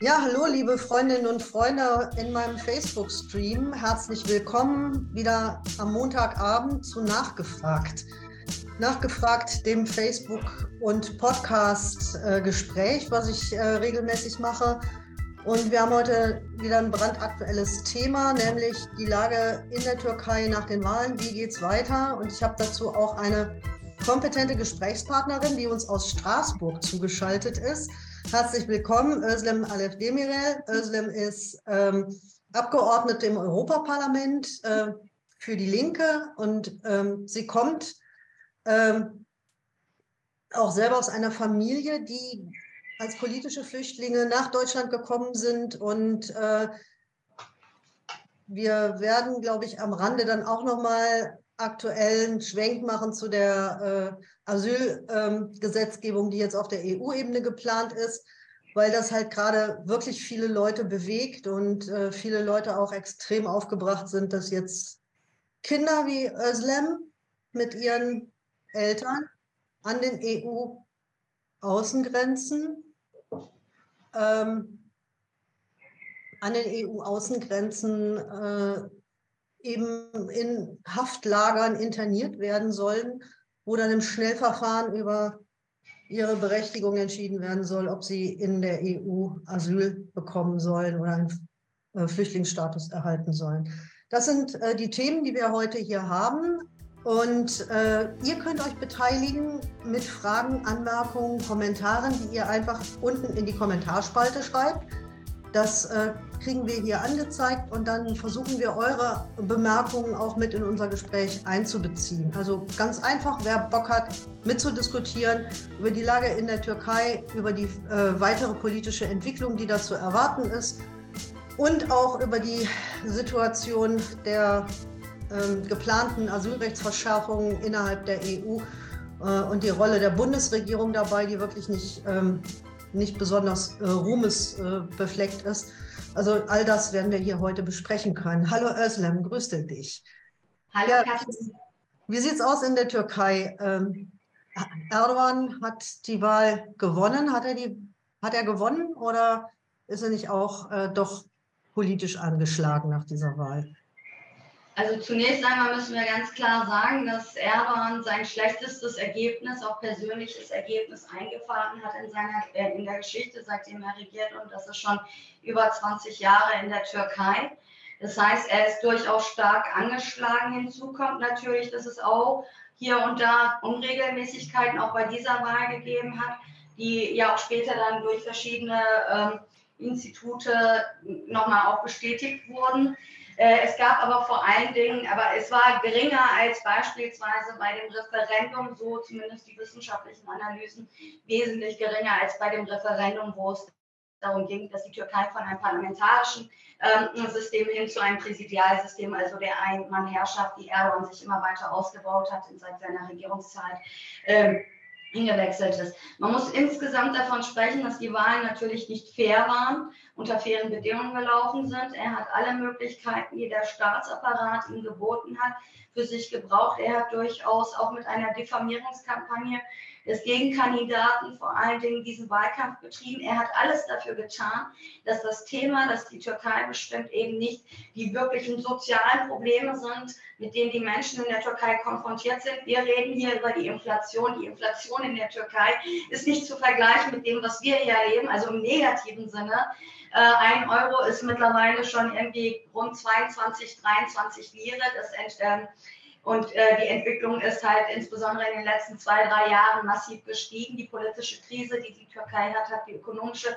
Ja, hallo, liebe Freundinnen und Freunde in meinem Facebook-Stream. Herzlich willkommen wieder am Montagabend zu Nachgefragt. Nachgefragt dem Facebook- und Podcast-Gespräch, was ich äh, regelmäßig mache. Und wir haben heute wieder ein brandaktuelles Thema, nämlich die Lage in der Türkei nach den Wahlen. Wie geht es weiter? Und ich habe dazu auch eine kompetente Gesprächspartnerin, die uns aus Straßburg zugeschaltet ist. Herzlich willkommen, Özlem Alef Demirel. Özlem ist ähm, Abgeordnete im Europaparlament äh, für die Linke und ähm, sie kommt ähm, auch selber aus einer Familie, die als politische Flüchtlinge nach Deutschland gekommen sind und äh, wir werden, glaube ich, am Rande dann auch noch mal aktuellen Schwenk machen zu der äh, Asylgesetzgebung, die jetzt auf der EU-Ebene geplant ist, weil das halt gerade wirklich viele Leute bewegt und äh, viele Leute auch extrem aufgebracht sind, dass jetzt Kinder wie Özlem mit ihren Eltern an den EU-Außengrenzen ähm, an den EU-Außengrenzen äh, eben in Haftlagern interniert werden sollen, wo dann im Schnellverfahren über ihre Berechtigung entschieden werden soll, ob sie in der EU Asyl bekommen sollen oder einen äh, Flüchtlingsstatus erhalten sollen. Das sind äh, die Themen, die wir heute hier haben. Und äh, ihr könnt euch beteiligen mit Fragen, Anmerkungen, Kommentaren, die ihr einfach unten in die Kommentarspalte schreibt. Das äh, kriegen wir hier angezeigt und dann versuchen wir eure Bemerkungen auch mit in unser Gespräch einzubeziehen. Also ganz einfach, wer Bock hat, mitzudiskutieren über die Lage in der Türkei, über die äh, weitere politische Entwicklung, die dazu erwarten ist und auch über die Situation der äh, geplanten Asylrechtsverschärfungen innerhalb der EU äh, und die Rolle der Bundesregierung dabei, die wirklich nicht ähm, nicht besonders äh, ruhmesbefleckt äh, ist. Also all das werden wir hier heute besprechen können. Hallo Özlem, grüße dich. Hallo ja. Wie sieht es aus in der Türkei? Ähm, Erdogan hat die Wahl gewonnen. Hat er, die, hat er gewonnen oder ist er nicht auch äh, doch politisch angeschlagen nach dieser Wahl? Also zunächst einmal müssen wir ganz klar sagen, dass Erdogan sein schlechtestes Ergebnis, auch persönliches Ergebnis eingefahren hat in, seiner, äh, in der Geschichte, seitdem er regiert und das ist schon über 20 Jahre in der Türkei. Das heißt, er ist durchaus stark angeschlagen. Hinzu kommt natürlich, dass es auch hier und da Unregelmäßigkeiten auch bei dieser Wahl gegeben hat, die ja auch später dann durch verschiedene ähm, Institute nochmal auch bestätigt wurden. Äh, es gab aber vor allen Dingen, aber es war geringer als beispielsweise bei dem Referendum, so zumindest die wissenschaftlichen Analysen, wesentlich geringer als bei dem Referendum, wo es darum ging, dass die Türkei von einem parlamentarischen ähm, System hin zu einem Präsidialsystem, also der Einmannherrschaft, die Erdogan sich immer weiter ausgebaut hat seit seiner Regierungszeit, ähm, hingewechselt ist. Man muss insgesamt davon sprechen, dass die Wahlen natürlich nicht fair waren, unter fairen Bedingungen gelaufen sind. Er hat alle Möglichkeiten, die der Staatsapparat ihm geboten hat, für sich gebraucht. Er hat durchaus auch mit einer Diffamierungskampagne des Gegenkandidaten vor allen Dingen diesen Wahlkampf betrieben. Er hat alles dafür getan, dass das Thema, das die Türkei bestimmt, eben nicht die wirklichen sozialen Probleme sind, mit denen die Menschen in der Türkei konfrontiert sind. Wir reden hier über die Inflation. Die Inflation in der Türkei ist nicht zu vergleichen mit dem, was wir hier erleben, also im negativen Sinne. Äh, ein Euro ist mittlerweile schon irgendwie rund 22, 23 Lire. Das äh, und äh, die Entwicklung ist halt insbesondere in den letzten zwei, drei Jahren massiv gestiegen. Die politische Krise, die die Türkei hat, hat die ökonomische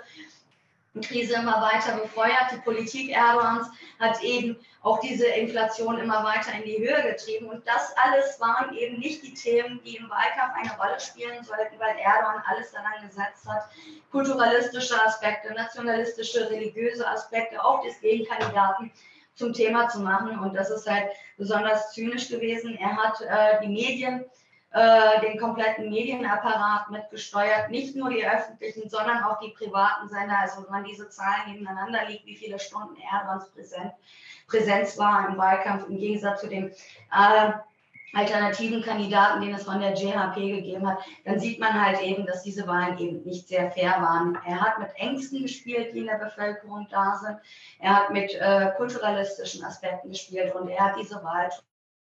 Krise immer weiter befeuert. Die Politik Erdogans hat eben auch diese Inflation immer weiter in die Höhe getrieben. Und das alles waren eben nicht die Themen, die im Wahlkampf eine Rolle spielen sollten, weil Erdogan alles daran gesetzt hat, kulturalistische Aspekte, nationalistische, religiöse Aspekte auch des Gegenkandidaten zum Thema zu machen. Und das ist halt besonders zynisch gewesen. Er hat äh, die Medien, äh, den kompletten Medienapparat mitgesteuert, nicht nur die öffentlichen, sondern auch die privaten Sender. Also wenn man diese Zahlen nebeneinander legt, wie viele Stunden Erdogans Präsenz, Präsenz war im Wahlkampf im Gegensatz zu dem äh, alternativen Kandidaten, den es von der JHP gegeben hat, dann sieht man halt eben, dass diese Wahlen eben nicht sehr fair waren. Er hat mit Ängsten gespielt, die in der Bevölkerung da sind. Er hat mit äh, kulturalistischen Aspekten gespielt und er hat diese Wahl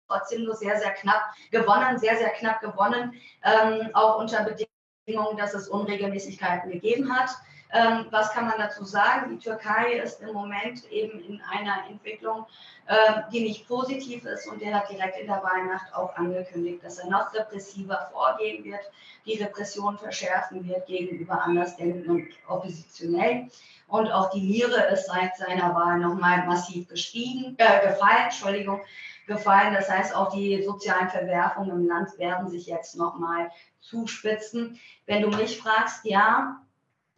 trotzdem nur sehr, sehr knapp gewonnen, sehr, sehr knapp gewonnen, ähm, auch unter Bedingungen, dass es Unregelmäßigkeiten gegeben hat. Ähm, was kann man dazu sagen? Die Türkei ist im Moment eben in einer Entwicklung, äh, die nicht positiv ist und der hat direkt in der Wahlnacht auch angekündigt, dass er noch repressiver vorgehen wird, die Repression verschärfen wird gegenüber Andersdenkenden und Oppositionellen. Und auch die Lire ist seit seiner Wahl nochmal massiv gestiegen, äh, gefallen, Entschuldigung, gefallen. Das heißt, auch die sozialen Verwerfungen im Land werden sich jetzt nochmal zuspitzen. Wenn du mich fragst, ja,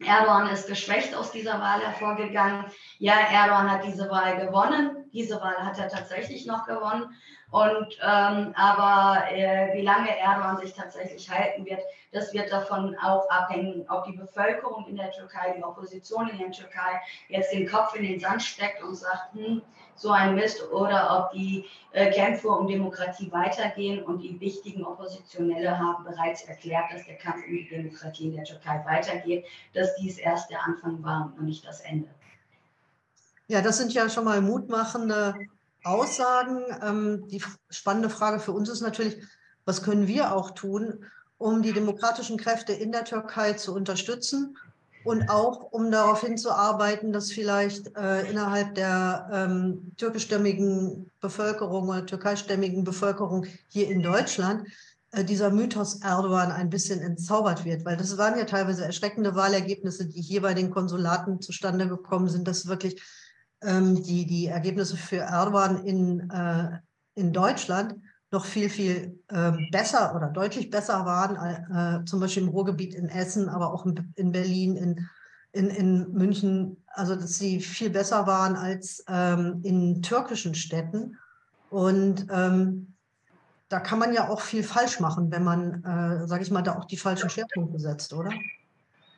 Erdogan ist geschwächt aus dieser Wahl hervorgegangen. Ja, Erdogan hat diese Wahl gewonnen. Diese Wahl hat er tatsächlich noch gewonnen. Und ähm, aber äh, wie lange Erdogan sich tatsächlich halten wird, das wird davon auch abhängen, ob die Bevölkerung in der Türkei, die Opposition in der Türkei jetzt den Kopf in den Sand steckt und sagt, hm, so ein Mist, oder ob die äh, Kämpfe um Demokratie weitergehen. Und die wichtigen Oppositionelle haben bereits erklärt, dass der Kampf um die Demokratie in der Türkei weitergeht, dass dies erst der Anfang war und nicht das Ende. Ja, das sind ja schon mal mutmachende Aussagen. Ähm, die spannende Frage für uns ist natürlich, was können wir auch tun, um die demokratischen Kräfte in der Türkei zu unterstützen und auch um darauf hinzuarbeiten, dass vielleicht äh, innerhalb der ähm, türkischstämmigen Bevölkerung oder türkeistämmigen Bevölkerung hier in Deutschland äh, dieser Mythos Erdogan ein bisschen entzaubert wird, weil das waren ja teilweise erschreckende Wahlergebnisse, die hier bei den Konsulaten zustande gekommen sind, dass wirklich ähm, die, die Ergebnisse für Erdogan in, äh, in Deutschland noch viel, viel äh, besser oder deutlich besser waren, äh, zum Beispiel im Ruhrgebiet in Essen, aber auch in, in Berlin, in, in, in München, also dass sie viel besser waren als ähm, in türkischen Städten. Und ähm, da kann man ja auch viel falsch machen, wenn man, äh, sage ich mal, da auch die falschen Schwerpunkte setzt, oder?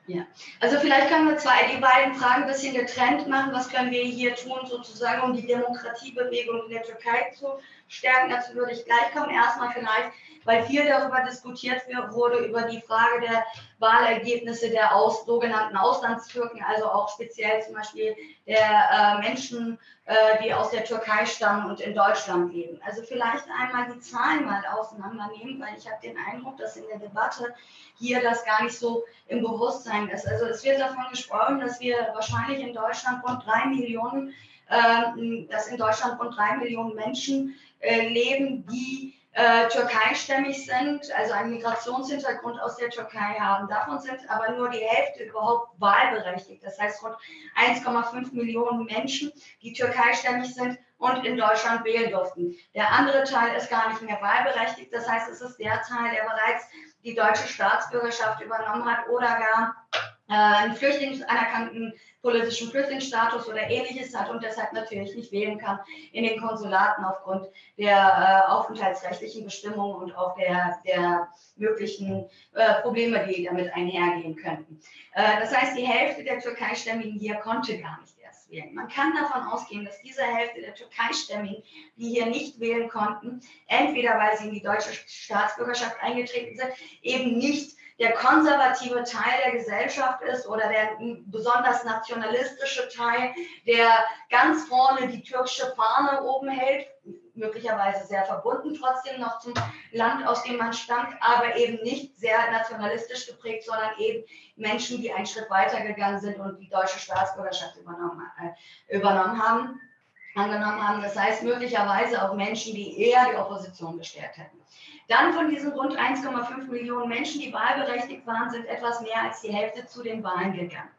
Ja, also vielleicht können wir zwei, die beiden Fragen ein bisschen getrennt machen. Was können wir hier tun, sozusagen, um die Demokratiebewegung in der Türkei zu stärken? Dazu würde ich gleich kommen. Erstmal vielleicht, weil viel darüber diskutiert wurde, über die Frage der Wahlergebnisse der aus, sogenannten Auslandstürken, also auch speziell zum Beispiel der äh, Menschen, äh, die aus der Türkei stammen und in Deutschland leben. Also vielleicht einmal die Zahlen mal auseinandernehmen, weil ich habe den Eindruck, dass in der Debatte hier das gar nicht so im Bewusstsein ist. Also es wird davon gesprochen, dass wir wahrscheinlich in Deutschland rund drei Millionen, äh, dass in Deutschland rund drei Millionen Menschen äh, leben, die äh, türkeistämmig sind, also einen Migrationshintergrund aus der Türkei haben. Davon sind aber nur die Hälfte überhaupt wahlberechtigt. Das heißt rund 1,5 Millionen Menschen, die türkeistämmig sind und in Deutschland wählen durften. Der andere Teil ist gar nicht mehr wahlberechtigt. Das heißt, es ist der Teil, der bereits die deutsche Staatsbürgerschaft übernommen hat oder gar einen Flüchtlings anerkannten politischen Flüchtlingsstatus oder ähnliches hat und deshalb natürlich nicht wählen kann in den Konsulaten aufgrund der äh, aufenthaltsrechtlichen Bestimmungen und auch der, der möglichen äh, Probleme, die damit einhergehen könnten. Äh, das heißt, die Hälfte der Türkeistämmigen hier konnte gar nicht erst wählen. Man kann davon ausgehen, dass diese Hälfte der Türkeistämmigen, die hier nicht wählen konnten, entweder weil sie in die deutsche Staatsbürgerschaft eingetreten sind, eben nicht der konservative Teil der Gesellschaft ist oder der besonders nationalistische Teil, der ganz vorne die türkische Fahne oben hält, möglicherweise sehr verbunden trotzdem noch zum Land, aus dem man stammt, aber eben nicht sehr nationalistisch geprägt, sondern eben Menschen, die einen Schritt weiter gegangen sind und die deutsche Staatsbürgerschaft übernommen, äh, übernommen haben, angenommen haben. Das heißt möglicherweise auch Menschen, die eher die Opposition gestärkt hätten. Dann von diesen rund 1,5 Millionen Menschen, die wahlberechtigt waren, sind etwas mehr als die Hälfte zu den Wahlen gegangen.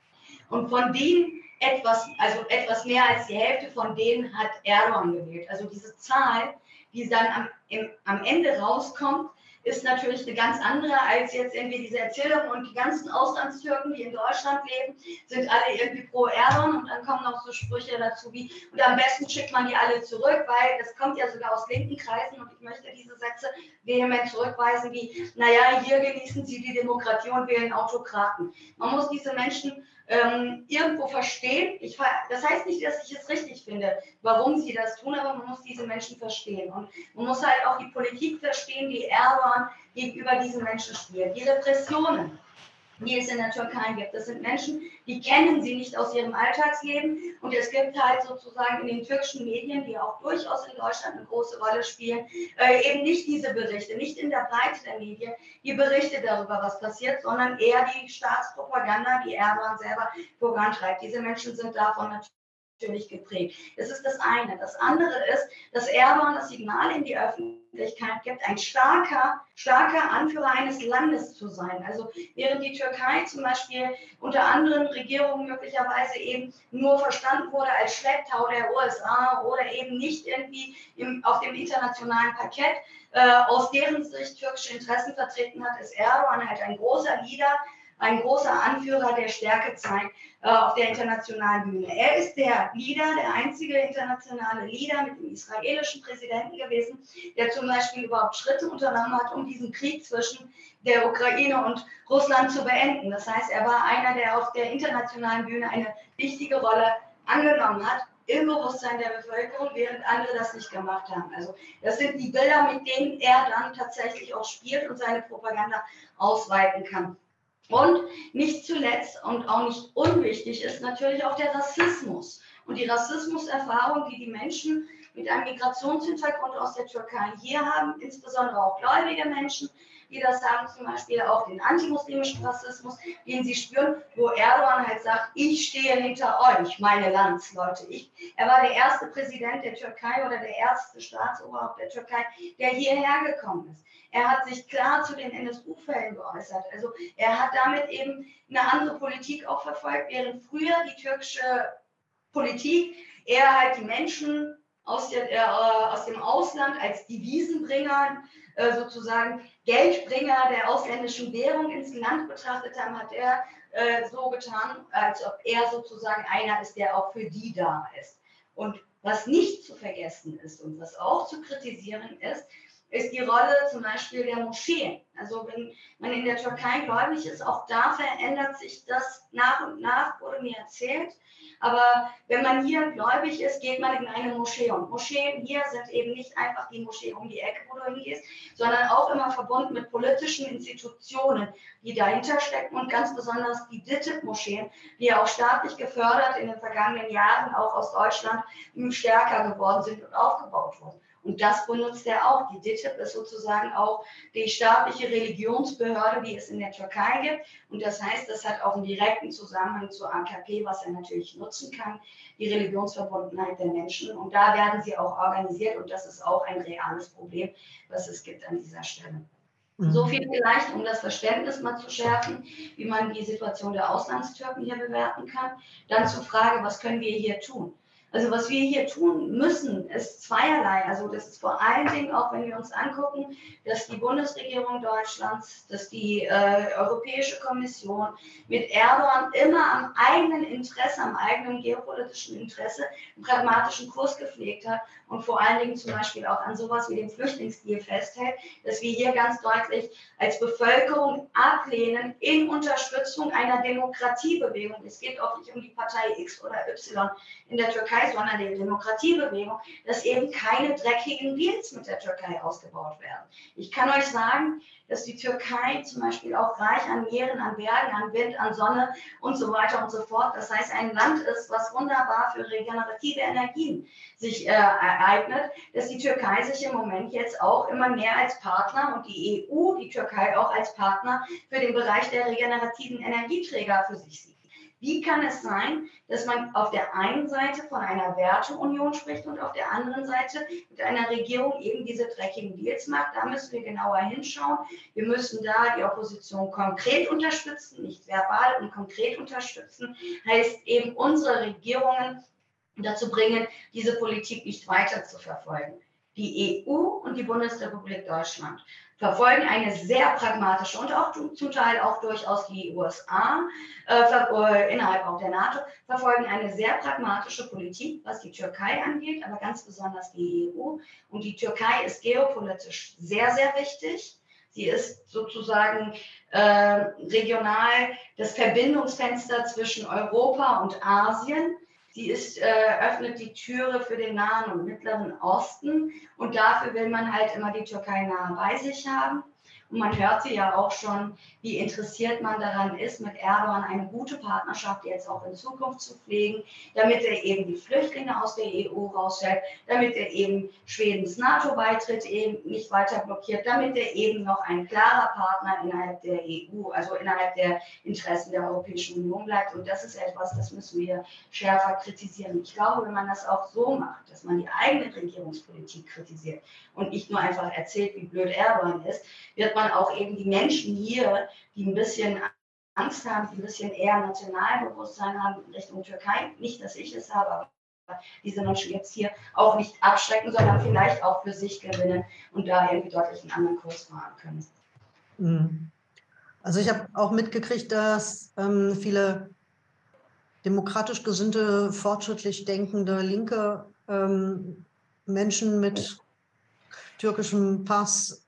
Und von denen etwas, also etwas mehr als die Hälfte von denen hat Erdogan gewählt. Also diese Zahl, die dann am, im, am Ende rauskommt, ist natürlich eine ganz andere als jetzt irgendwie diese Erzählung und die ganzen Auslandstürken, die in Deutschland leben, sind alle irgendwie pro Erdogan und dann kommen noch so Sprüche dazu wie, und am besten schickt man die alle zurück, weil das kommt ja sogar aus linken Kreisen und ich möchte diese Sätze vehement zurückweisen wie, naja, hier genießen sie die Demokratie und wählen Autokraten. Man muss diese Menschen ähm, irgendwo verstehen. Ich, das heißt nicht, dass ich es richtig finde, warum sie das tun, aber man muss diese Menschen verstehen. Und man muss halt auch die Politik verstehen, die Erdogan gegenüber diesen Menschen spielt. Die Repressionen, die es in der Türkei gibt. Das sind Menschen, die kennen sie nicht aus ihrem Alltagsleben. Und es gibt halt sozusagen in den türkischen Medien, die auch durchaus in Deutschland eine große Rolle spielen, äh, eben nicht diese Berichte, nicht in der Breite der Medien, die Berichte darüber, was passiert, sondern eher die Staatspropaganda, die Erdogan selber vorantreibt. Diese Menschen sind davon natürlich natürlich geprägt. Das ist das eine. Das andere ist, dass Erdogan das Signal in die Öffentlichkeit gibt, ein starker, starker Anführer eines Landes zu sein. Also während die Türkei zum Beispiel unter anderen Regierungen möglicherweise eben nur verstanden wurde als Schlepptau der USA oder eben nicht irgendwie im, auf dem internationalen Parkett, äh, aus deren Sicht türkische Interessen vertreten hat, ist Erdogan halt ein großer Leader, ein großer Anführer, der Stärke zeigt äh, auf der internationalen Bühne. Er ist der Leader, der einzige internationale Leader mit dem israelischen Präsidenten gewesen, der zum Beispiel überhaupt Schritte unternommen hat, um diesen Krieg zwischen der Ukraine und Russland zu beenden. Das heißt, er war einer, der auf der internationalen Bühne eine wichtige Rolle angenommen hat im Bewusstsein der Bevölkerung, während andere das nicht gemacht haben. Also das sind die Bilder, mit denen er dann tatsächlich auch spielt und seine Propaganda ausweiten kann. Und nicht zuletzt und auch nicht unwichtig ist natürlich auch der Rassismus. Und die Rassismuserfahrung, die die Menschen mit einem Migrationshintergrund aus der Türkei hier haben, insbesondere auch gläubige Menschen, die das haben, zum Beispiel auch den antimuslimischen Rassismus, den sie spüren, wo Erdogan halt sagt, ich stehe hinter euch, meine Landsleute. Ich, er war der erste Präsident der Türkei oder der erste Staatsoberhaupt der Türkei, der hierher gekommen ist. Er hat sich klar zu den NSU-Fällen geäußert. Also er hat damit eben eine andere Politik auch verfolgt, während früher die türkische Politik eher halt die Menschen aus, der, äh, aus dem Ausland als Devisenbringer, äh, sozusagen Geldbringer der ausländischen Währung ins Land betrachtet haben, hat er äh, so getan, als ob er sozusagen einer ist, der auch für die da ist. Und was nicht zu vergessen ist und was auch zu kritisieren ist, ist die Rolle zum Beispiel der Moscheen. Also wenn man in der Türkei gläubig ist, auch da verändert sich das nach und nach, wurde mir erzählt. Aber wenn man hier gläubig ist, geht man in eine Moschee. Und Moscheen hier sind eben nicht einfach die Moschee um die Ecke, wo du hingehst, sondern auch immer verbunden mit politischen Institutionen, die dahinter stecken und ganz besonders die DITIB-Moscheen, die auch staatlich gefördert in den vergangenen Jahren auch aus Deutschland stärker geworden sind und aufgebaut wurden. Und das benutzt er auch. Die DITIB ist sozusagen auch die staatliche Religionsbehörde, die es in der Türkei gibt. Und das heißt, das hat auch einen direkten Zusammenhang zur AKP, was er natürlich nutzen kann, die Religionsverbundenheit der Menschen. Und da werden sie auch organisiert. Und das ist auch ein reales Problem, was es gibt an dieser Stelle. Mhm. So viel vielleicht, um das Verständnis mal zu schärfen, wie man die Situation der Auslandstürken hier bewerten kann. Dann zur Frage, was können wir hier tun? Also was wir hier tun müssen, ist zweierlei. Also das ist vor allen Dingen auch, wenn wir uns angucken, dass die Bundesregierung Deutschlands, dass die äh, Europäische Kommission mit Erdogan immer am eigenen Interesse, am eigenen geopolitischen Interesse einen pragmatischen Kurs gepflegt hat und vor allen Dingen zum Beispiel auch an sowas wie dem Flüchtlingsdeal festhält, dass wir hier ganz deutlich als Bevölkerung ablehnen in Unterstützung einer Demokratiebewegung. Es geht auch nicht um die Partei X oder Y in der Türkei, sondern die Demokratiebewegung, dass eben keine dreckigen Deals mit der Türkei ausgebaut werden. Ich kann euch sagen, dass die Türkei zum Beispiel auch reich an Meeren, an Bergen, an Wind, an Sonne und so weiter und so fort. Das heißt, ein Land ist, was wunderbar für regenerative Energien sich äh, ereignet, dass die Türkei sich im Moment jetzt auch immer mehr als Partner und die EU, die Türkei auch als Partner für den Bereich der regenerativen Energieträger für sich sieht. Wie kann es sein, dass man auf der einen Seite von einer Werteunion spricht und auf der anderen Seite mit einer Regierung eben diese dreckigen Deals macht? Da müssen wir genauer hinschauen. Wir müssen da die Opposition konkret unterstützen, nicht verbal und konkret unterstützen. Heißt eben unsere Regierungen dazu bringen, diese Politik nicht weiter zu verfolgen. Die EU und die Bundesrepublik Deutschland verfolgen eine sehr pragmatische und auch zum Teil auch durchaus die USA äh, äh, innerhalb auch der NATO verfolgen eine sehr pragmatische Politik, was die Türkei angeht, aber ganz besonders die EU. Und die Türkei ist geopolitisch sehr, sehr wichtig. Sie ist sozusagen äh, regional das Verbindungsfenster zwischen Europa und Asien. Sie ist, äh, öffnet die Türe für den Nahen und Mittleren Osten und dafür will man halt immer die Türkei nah bei sich haben. Und man hört sie ja auch schon, wie interessiert man daran ist, mit Erdogan eine gute Partnerschaft jetzt auch in Zukunft zu pflegen, damit er eben die Flüchtlinge aus der EU raushält, damit er eben Schwedens NATO-Beitritt eben nicht weiter blockiert, damit er eben noch ein klarer Partner innerhalb der EU, also innerhalb der Interessen der Europäischen Union bleibt. Und das ist etwas, das müssen wir schärfer kritisieren. Ich glaube, wenn man das auch so macht, dass man die eigene Regierungspolitik kritisiert und nicht nur einfach erzählt, wie blöd Erdogan ist, wird man auch eben die Menschen hier, die ein bisschen Angst haben, die ein bisschen eher Nationalbewusstsein haben in Richtung Türkei, nicht, dass ich es habe, aber diese Menschen jetzt hier auch nicht abschrecken, sondern vielleicht auch für sich gewinnen und da irgendwie deutlich einen anderen Kurs fahren können. Mhm. Also ich habe auch mitgekriegt, dass ähm, viele demokratisch gesinnte, fortschrittlich denkende linke ähm, Menschen mit türkischem Pass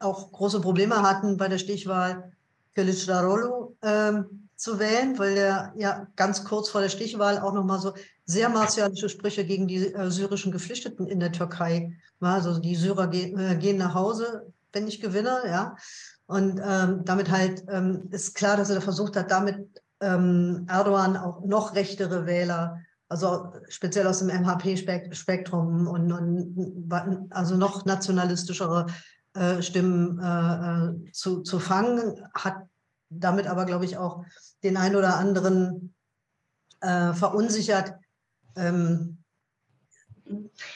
auch große Probleme hatten bei der Stichwahl Kılıçdaroğlu ähm, zu wählen, weil er ja ganz kurz vor der Stichwahl auch nochmal so sehr martialische Sprüche gegen die äh, syrischen Geflüchteten in der Türkei war. Also die Syrer ge äh, gehen nach Hause, wenn ich gewinne, ja. Und ähm, damit halt ähm, ist klar, dass er versucht hat, damit ähm, Erdogan auch noch rechtere Wähler, also speziell aus dem MHP-Spektrum und, und also noch nationalistischere äh, Stimmen äh, äh, zu, zu fangen, hat damit aber, glaube ich, auch den einen oder anderen äh, verunsichert. Ähm,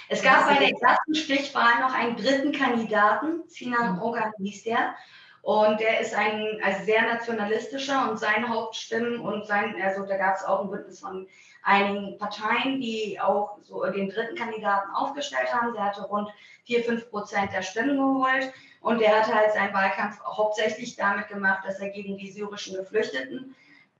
es gab bei der ersten Stichwahl noch einen dritten Kandidaten, Sinan mhm. Ogan hieß der. Und der ist ein also sehr nationalistischer und seine Hauptstimmen und sein, also da gab es auch ein Bündnis von einigen Parteien, die auch so den dritten Kandidaten aufgestellt haben. Der hatte rund 4, 5 Prozent der Stimmen geholt. Und der hat halt seinen Wahlkampf hauptsächlich damit gemacht, dass er gegen die syrischen Geflüchteten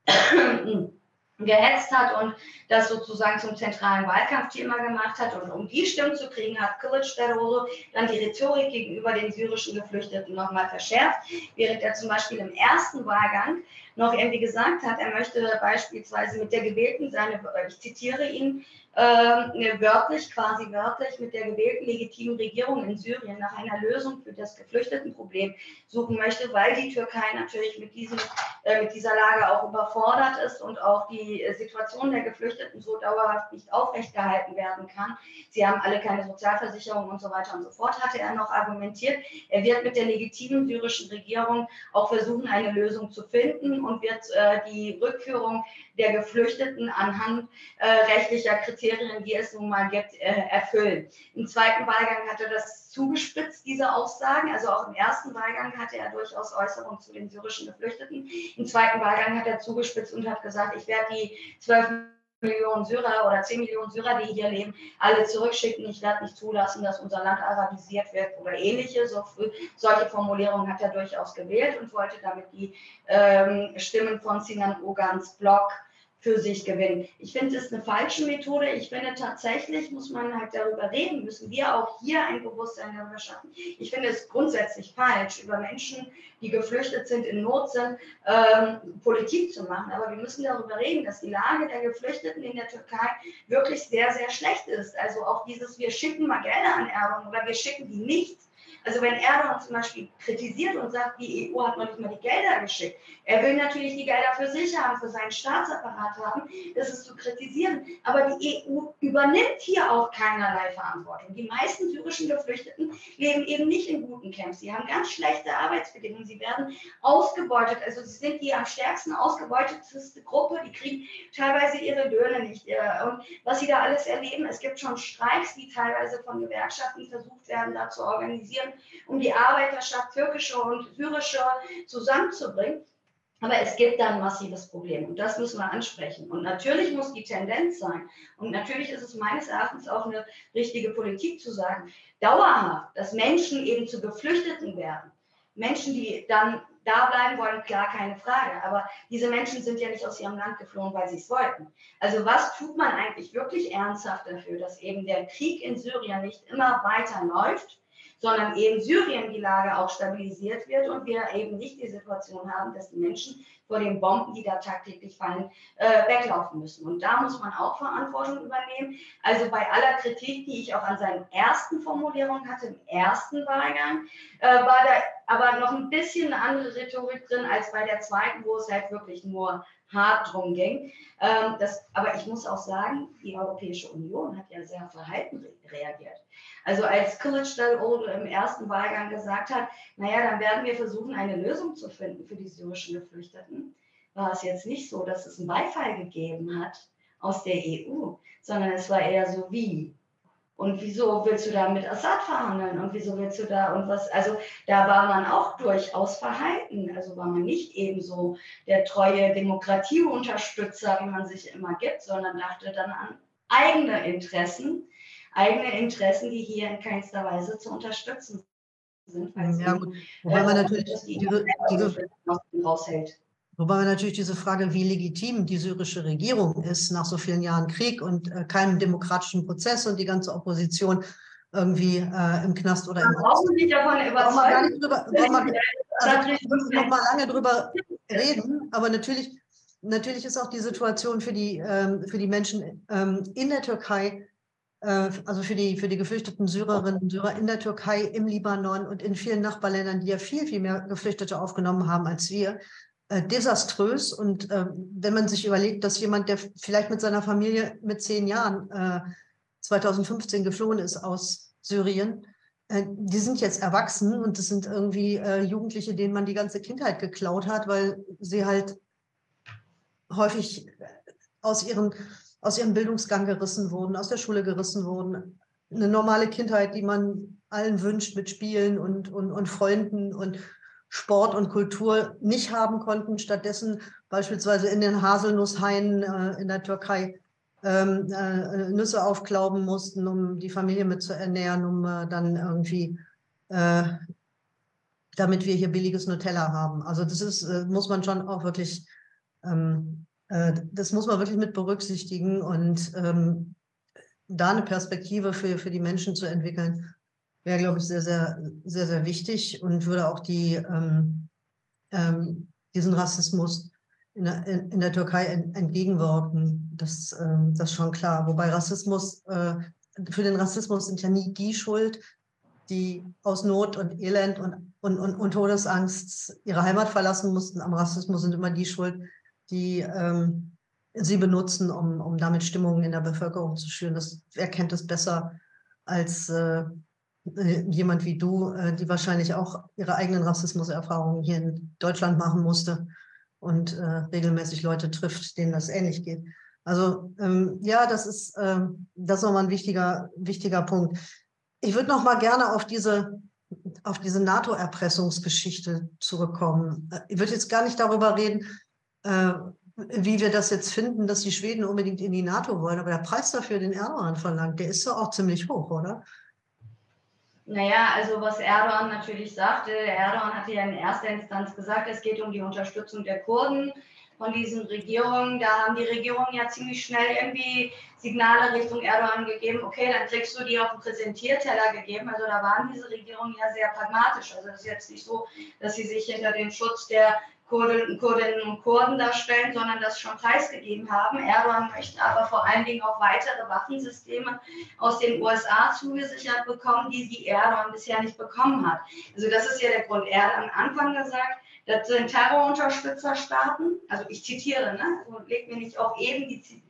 gehetzt hat und das sozusagen zum zentralen Wahlkampfthema gemacht hat. Und um die Stimmen zu kriegen, hat Kılıçdaroğlu dann die Rhetorik gegenüber den syrischen Geflüchteten nochmal verschärft, während er zum Beispiel im ersten Wahlgang noch irgendwie gesagt hat, er möchte beispielsweise mit der gewählten, seine, ich zitiere ihn, äh, wörtlich, quasi wörtlich mit der gewählten legitimen Regierung in Syrien nach einer Lösung für das Geflüchtetenproblem suchen möchte, weil die Türkei natürlich mit, diesem, äh, mit dieser Lage auch überfordert ist und auch die äh, Situation der Geflüchteten so dauerhaft nicht aufrechtgehalten werden kann. Sie haben alle keine Sozialversicherung und so weiter und so fort, hatte er noch argumentiert. Er wird mit der legitimen syrischen Regierung auch versuchen, eine Lösung zu finden und wird äh, die Rückführung der Geflüchteten anhand äh, rechtlicher Kriterien, die es nun mal gibt, äh, erfüllen. Im zweiten Wahlgang hat er das zugespitzt, diese Aussagen. Also auch im ersten Wahlgang hatte er durchaus Äußerungen zu den syrischen Geflüchteten. Im zweiten Wahlgang hat er zugespitzt und hat gesagt, ich werde die zwölf Millionen Syrer oder 10 Millionen Syrer, die hier leben, alle zurückschicken. Ich werde nicht zulassen, dass unser Land arabisiert wird oder ähnliche. So, solche Formulierungen hat er durchaus gewählt und wollte damit die ähm, Stimmen von Sinan Ogans Block für sich gewinnen. Ich finde es eine falsche Methode. Ich finde tatsächlich, muss man halt darüber reden, müssen wir auch hier ein Bewusstsein darüber schaffen. Ich finde es grundsätzlich falsch, über Menschen, die geflüchtet sind, in Not sind, ähm, Politik zu machen. Aber wir müssen darüber reden, dass die Lage der Geflüchteten in der Türkei wirklich sehr, sehr schlecht ist. Also auch dieses, wir schicken mal Gelder an Erdogan oder wir schicken die nicht also wenn Erdogan zum Beispiel kritisiert und sagt, die EU hat noch nicht mal die Gelder geschickt, er will natürlich die Gelder für sich haben, für seinen Staatsapparat haben, das ist zu kritisieren. Aber die EU übernimmt hier auch keinerlei Verantwortung. Die meisten syrischen Geflüchteten leben eben nicht in guten Camps. Sie haben ganz schlechte Arbeitsbedingungen. Sie werden ausgebeutet. Also sie sind die am stärksten ausgebeutetste Gruppe. Die kriegen teilweise ihre Löhne nicht. Und was sie da alles erleben, es gibt schon Streiks, die teilweise von Gewerkschaften versucht werden, da zu organisieren um die Arbeiterschaft türkische und syrische zusammenzubringen. Aber es gibt da ein massives Problem und das müssen wir ansprechen. Und natürlich muss die Tendenz sein, und natürlich ist es meines Erachtens auch eine richtige Politik zu sagen, dauerhaft, dass Menschen eben zu Geflüchteten werden. Menschen, die dann da bleiben wollen, klar, keine Frage. Aber diese Menschen sind ja nicht aus ihrem Land geflohen, weil sie es wollten. Also was tut man eigentlich wirklich ernsthaft dafür, dass eben der Krieg in Syrien nicht immer weiter läuft sondern eben Syrien die Lage auch stabilisiert wird und wir eben nicht die Situation haben, dass die Menschen vor den Bomben, die da tagtäglich fallen, äh, weglaufen müssen. Und da muss man auch Verantwortung übernehmen. Also bei aller Kritik, die ich auch an seinen ersten Formulierungen hatte, im ersten Wahlgang, äh, war da aber noch ein bisschen eine andere Rhetorik drin als bei der zweiten, wo es halt wirklich nur hart drum ging. Ähm, das, aber ich muss auch sagen, die Europäische Union hat ja sehr verhalten re reagiert. Also als Kılıçdaroğlu im ersten Wahlgang gesagt hat, naja, dann werden wir versuchen, eine Lösung zu finden für die syrischen Geflüchteten, war es jetzt nicht so, dass es einen Beifall gegeben hat aus der EU, sondern es war eher so wie. Und wieso willst du da mit Assad verhandeln? Und wieso willst du da und was? Also da war man auch durchaus verhalten. Also war man nicht ebenso der treue Demokratieunterstützer, wie man sich immer gibt, sondern dachte dann an eigene Interessen eigene Interessen, die hier in keinster Weise zu unterstützen sind. Ja, gut. Wobei man natürlich diese, diese, raushält. Wobei man natürlich diese Frage, wie legitim die syrische Regierung ist nach so vielen Jahren Krieg und äh, keinem demokratischen Prozess und die ganze Opposition irgendwie äh, im Knast oder im Brauchen Sie nicht davon überzeugen. Drüber, man, also, noch mal lange drüber reden, aber natürlich, natürlich ist auch die Situation für die, ähm, für die Menschen ähm, in der Türkei äh, also für die, für die geflüchteten Syrerinnen und Syrer in der Türkei, im Libanon und in vielen Nachbarländern, die ja viel, viel mehr Geflüchtete aufgenommen haben als wir, äh, desaströs. Und äh, wenn man sich überlegt, dass jemand, der vielleicht mit seiner Familie mit zehn Jahren äh, 2015 geflohen ist aus Syrien, äh, die sind jetzt erwachsen und das sind irgendwie äh, Jugendliche, denen man die ganze Kindheit geklaut hat, weil sie halt häufig aus ihren aus ihrem Bildungsgang gerissen wurden, aus der Schule gerissen wurden. Eine normale Kindheit, die man allen wünscht mit Spielen und, und, und Freunden und Sport und Kultur nicht haben konnten, stattdessen beispielsweise in den Haselnusshainen äh, in der Türkei ähm, äh, Nüsse aufklauben mussten, um die Familie mit zu ernähren, um äh, dann irgendwie, äh, damit wir hier billiges Nutella haben. Also das ist, äh, muss man schon auch wirklich ähm, äh, das muss man wirklich mit berücksichtigen und ähm, da eine Perspektive für, für die Menschen zu entwickeln, wäre, glaube ich, sehr, sehr, sehr, sehr wichtig und würde auch die, ähm, ähm, diesen Rassismus in der, in, der Türkei ent, entgegenwirken. Das, ähm, das ist schon klar. Wobei Rassismus, äh, für den Rassismus sind ja nie die schuld, die aus Not und Elend und, und, und, und Todesangst ihre Heimat verlassen mussten. Am Rassismus sind immer die schuld, die ähm, sie benutzen, um, um damit Stimmungen in der Bevölkerung zu schüren. Das, wer kennt das besser als äh, jemand wie du, äh, die wahrscheinlich auch ihre eigenen Rassismuserfahrungen hier in Deutschland machen musste und äh, regelmäßig Leute trifft, denen das ähnlich geht. Also ähm, ja, das ist, ähm, das ist nochmal ein wichtiger, wichtiger Punkt. Ich würde noch mal gerne auf diese, auf diese NATO-Erpressungsgeschichte zurückkommen. Äh, ich würde jetzt gar nicht darüber reden, äh, wie wir das jetzt finden, dass die Schweden unbedingt in die NATO wollen. Aber der Preis dafür, den Erdogan verlangt, der ist doch auch ziemlich hoch, oder? Naja, also was Erdogan natürlich sagte, Erdogan hatte ja in erster Instanz gesagt, es geht um die Unterstützung der Kurden von diesen Regierungen. Da haben die Regierungen ja ziemlich schnell irgendwie Signale Richtung Erdogan gegeben, okay, dann kriegst du die auf den Präsentierteller gegeben. Also da waren diese Regierungen ja sehr pragmatisch. Also es ist jetzt nicht so, dass sie sich hinter dem Schutz der Kurdinnen und Kurden darstellen, sondern das schon preisgegeben haben. Erdogan möchte aber vor allen Dingen auch weitere Waffensysteme aus den USA zugesichert bekommen, die die Erdogan bisher nicht bekommen hat. Also das ist ja der Grund. Er hat am Anfang gesagt, das sind Terrorunterstützerstaaten, also ich zitiere, ne? also legt mir nicht auch eben die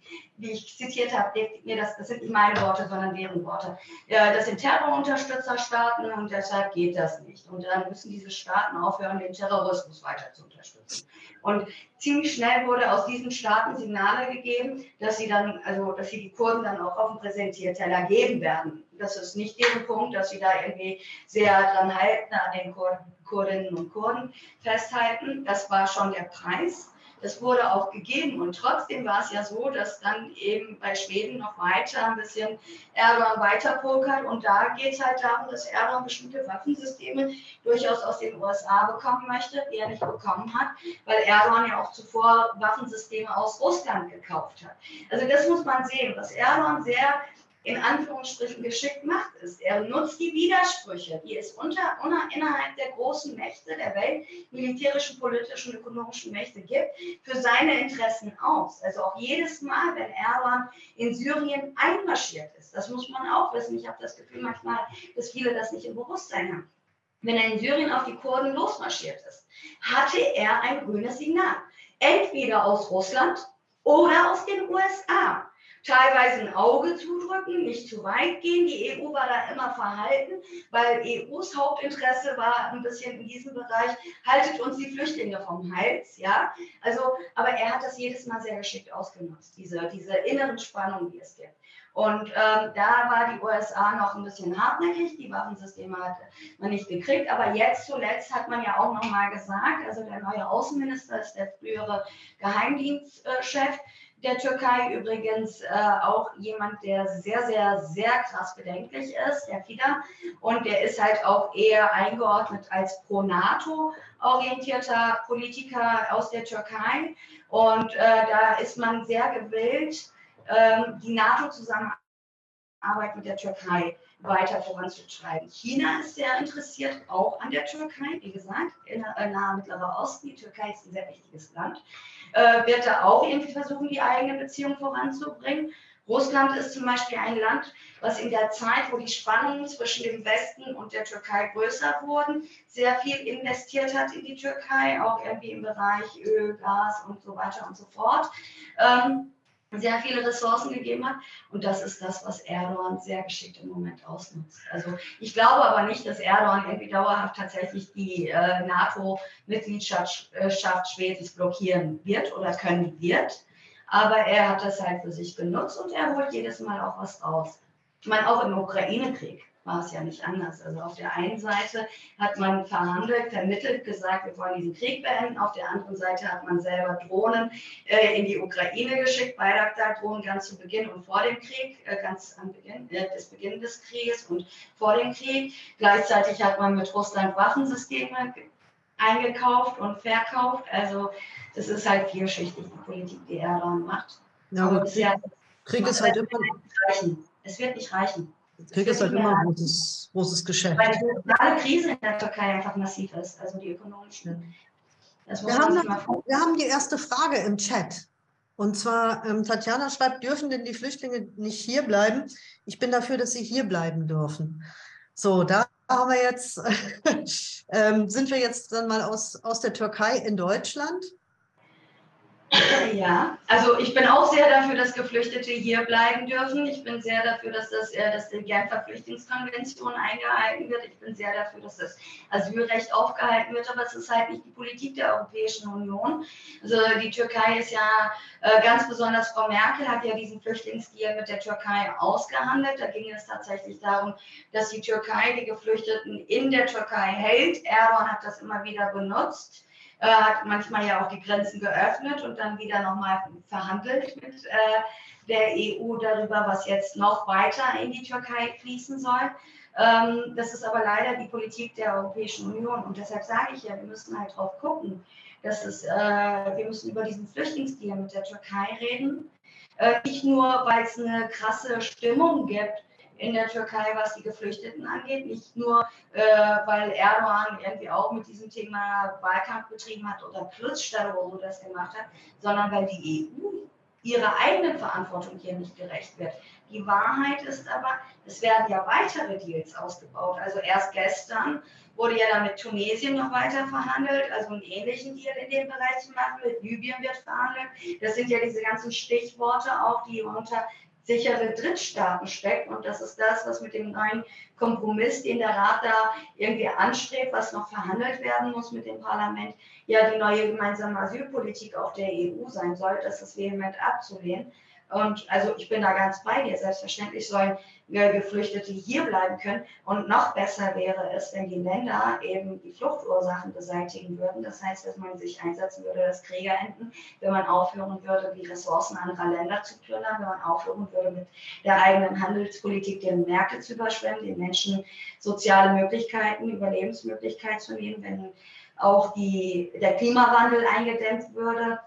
wie ich zitiert habe, mir das, das sind nicht meine Worte, sondern deren Worte. Das sind Terrorunterstützerstaaten und deshalb geht das nicht. Und dann müssen diese Staaten aufhören, den Terrorismus weiter zu unterstützen. Und ziemlich schnell wurde aus diesen Staaten Signale gegeben, dass sie dann, also dass sie die Kurden dann auch auf dem Präsentierteller geben werden. Das ist nicht deren Punkt, dass sie da irgendwie sehr dran halten, an den Kurden, Kurdinnen und Kurden festhalten. Das war schon der Preis. Das wurde auch gegeben und trotzdem war es ja so, dass dann eben bei Schweden noch weiter ein bisschen Erdogan weiter pokert und da geht es halt darum, dass Erdogan bestimmte Waffensysteme durchaus aus den USA bekommen möchte, die er nicht bekommen hat, weil Erdogan ja auch zuvor Waffensysteme aus Russland gekauft hat. Also das muss man sehen, dass Erdogan sehr in Anführungsstrichen geschickt macht, ist, er nutzt die Widersprüche, die es unter, unter, innerhalb der großen Mächte der Welt, militärischen, politischen, ökonomischen Mächte gibt, für seine Interessen aus. Also auch jedes Mal, wenn Erdogan in Syrien einmarschiert ist, das muss man auch wissen. Ich habe das Gefühl manchmal, dass viele das nicht im Bewusstsein haben. Wenn er in Syrien auf die Kurden losmarschiert ist, hatte er ein grünes Signal. Entweder aus Russland oder aus den USA teilweise ein Auge zudrücken, nicht zu weit gehen. Die EU war da immer verhalten, weil EUs Hauptinteresse war ein bisschen in diesem Bereich, haltet uns die Flüchtlinge vom Hals, ja. Also, aber er hat das jedes Mal sehr geschickt ausgenutzt, diese, diese inneren Spannungen, die es gibt. Und ähm, da war die USA noch ein bisschen hartnäckig, die Waffensysteme hat man nicht gekriegt, aber jetzt zuletzt hat man ja auch nochmal gesagt, also der neue Außenminister ist der frühere Geheimdienstchef, der Türkei übrigens äh, auch jemand, der sehr, sehr, sehr krass bedenklich ist, der Fida. Und der ist halt auch eher eingeordnet als pro-NATO orientierter Politiker aus der Türkei. Und äh, da ist man sehr gewillt, äh, die NATO-Zusammenarbeit mit der Türkei weiter voranzutreiben. China ist sehr interessiert auch an der Türkei, wie gesagt, in der nahe Mittlerer Osten. Die Türkei ist ein sehr wichtiges Land äh, wird da auch irgendwie versuchen, die eigene Beziehung voranzubringen. Russland ist zum Beispiel ein Land, was in der Zeit, wo die Spannungen zwischen dem Westen und der Türkei größer wurden, sehr viel investiert hat in die Türkei, auch irgendwie im Bereich Öl, Gas und so weiter und so fort. Ähm, sehr viele Ressourcen gegeben hat. Und das ist das, was Erdogan sehr geschickt im Moment ausnutzt. Also ich glaube aber nicht, dass Erdogan irgendwie dauerhaft tatsächlich die äh, NATO-Mitgliedschaft äh, Schwedens blockieren wird oder können wird. Aber er hat das halt für sich genutzt und er holt jedes Mal auch was raus. Ich meine, auch im Ukraine-Krieg war es ja nicht anders. Also auf der einen Seite hat man verhandelt, vermittelt, gesagt, wir wollen diesen Krieg beenden. Auf der anderen Seite hat man selber Drohnen äh, in die Ukraine geschickt, Bayraktar-Drohnen ganz zu Beginn und vor dem Krieg, äh, ganz am Beginn äh, des Beginn des Krieges und vor dem Krieg. Gleichzeitig hat man mit Russland Waffensysteme eingekauft und verkauft. Also das ist halt vielschichtig, die Politik, die Erdogan macht. Ja, Krieg, Krieg ist halt immer... Es wird nicht reichen. Krieg ist halt immer ein großes, großes Geschäft. Weil die soziale Krise in der Türkei einfach massiv ist, also die ökonomische. Wir haben, wir haben die erste Frage im Chat. Und zwar, ähm, Tatjana schreibt, dürfen denn die Flüchtlinge nicht hier bleiben? Ich bin dafür, dass sie hier bleiben dürfen. So, da haben wir jetzt, ähm, sind wir jetzt dann mal aus, aus der Türkei in Deutschland. Ja, also ich bin auch sehr dafür, dass Geflüchtete hier bleiben dürfen. Ich bin sehr dafür, dass, das, äh, dass die Genfer Flüchtlingskonvention eingehalten wird. Ich bin sehr dafür, dass das Asylrecht aufgehalten wird. Aber es ist halt nicht die Politik der Europäischen Union. Also die Türkei ist ja äh, ganz besonders, Frau Merkel hat ja diesen Flüchtlingsdeal mit der Türkei ausgehandelt. Da ging es tatsächlich darum, dass die Türkei die Geflüchteten in der Türkei hält. Erdogan hat das immer wieder benutzt äh, hat manchmal ja auch die Grenzen geöffnet und dann wieder nochmal verhandelt mit äh, der EU darüber, was jetzt noch weiter in die Türkei fließen soll. Ähm, das ist aber leider die Politik der Europäischen Union und deshalb sage ich ja, wir müssen halt drauf gucken, dass es, äh, wir müssen über diesen Flüchtlingsdeal mit der Türkei reden. Äh, nicht nur, weil es eine krasse Stimmung gibt, in der Türkei, was die Geflüchteten angeht. Nicht nur, äh, weil Erdogan irgendwie auch mit diesem Thema Wahlkampf betrieben hat oder Plus-Stadoro das gemacht hat, sondern weil die EU ihrer eigenen Verantwortung hier nicht gerecht wird. Die Wahrheit ist aber, es werden ja weitere Deals ausgebaut. Also erst gestern wurde ja dann mit Tunesien noch weiter verhandelt, also einen ähnlichen Deal in dem Bereich zu machen. Mit Libyen wird verhandelt. Das sind ja diese ganzen Stichworte auch, die unter sichere Drittstaaten steckt. Und das ist das, was mit dem neuen Kompromiss, den der Rat da irgendwie anstrebt, was noch verhandelt werden muss mit dem Parlament, ja die neue gemeinsame Asylpolitik auch der EU sein soll. Das ist vehement abzulehnen. Und also ich bin da ganz bei dir. Selbstverständlich sollen Geflüchtete hier bleiben können. Und noch besser wäre es, wenn die Länder eben die Fluchtursachen beseitigen würden. Das heißt, dass man sich einsetzen würde, dass Kriege enden, wenn man aufhören würde, die Ressourcen anderer Länder zu plündern, wenn man aufhören würde, mit der eigenen Handelspolitik deren Märkte zu überschwemmen, den Menschen soziale Möglichkeiten, Überlebensmöglichkeiten zu nehmen, wenn auch die, der Klimawandel eingedämmt würde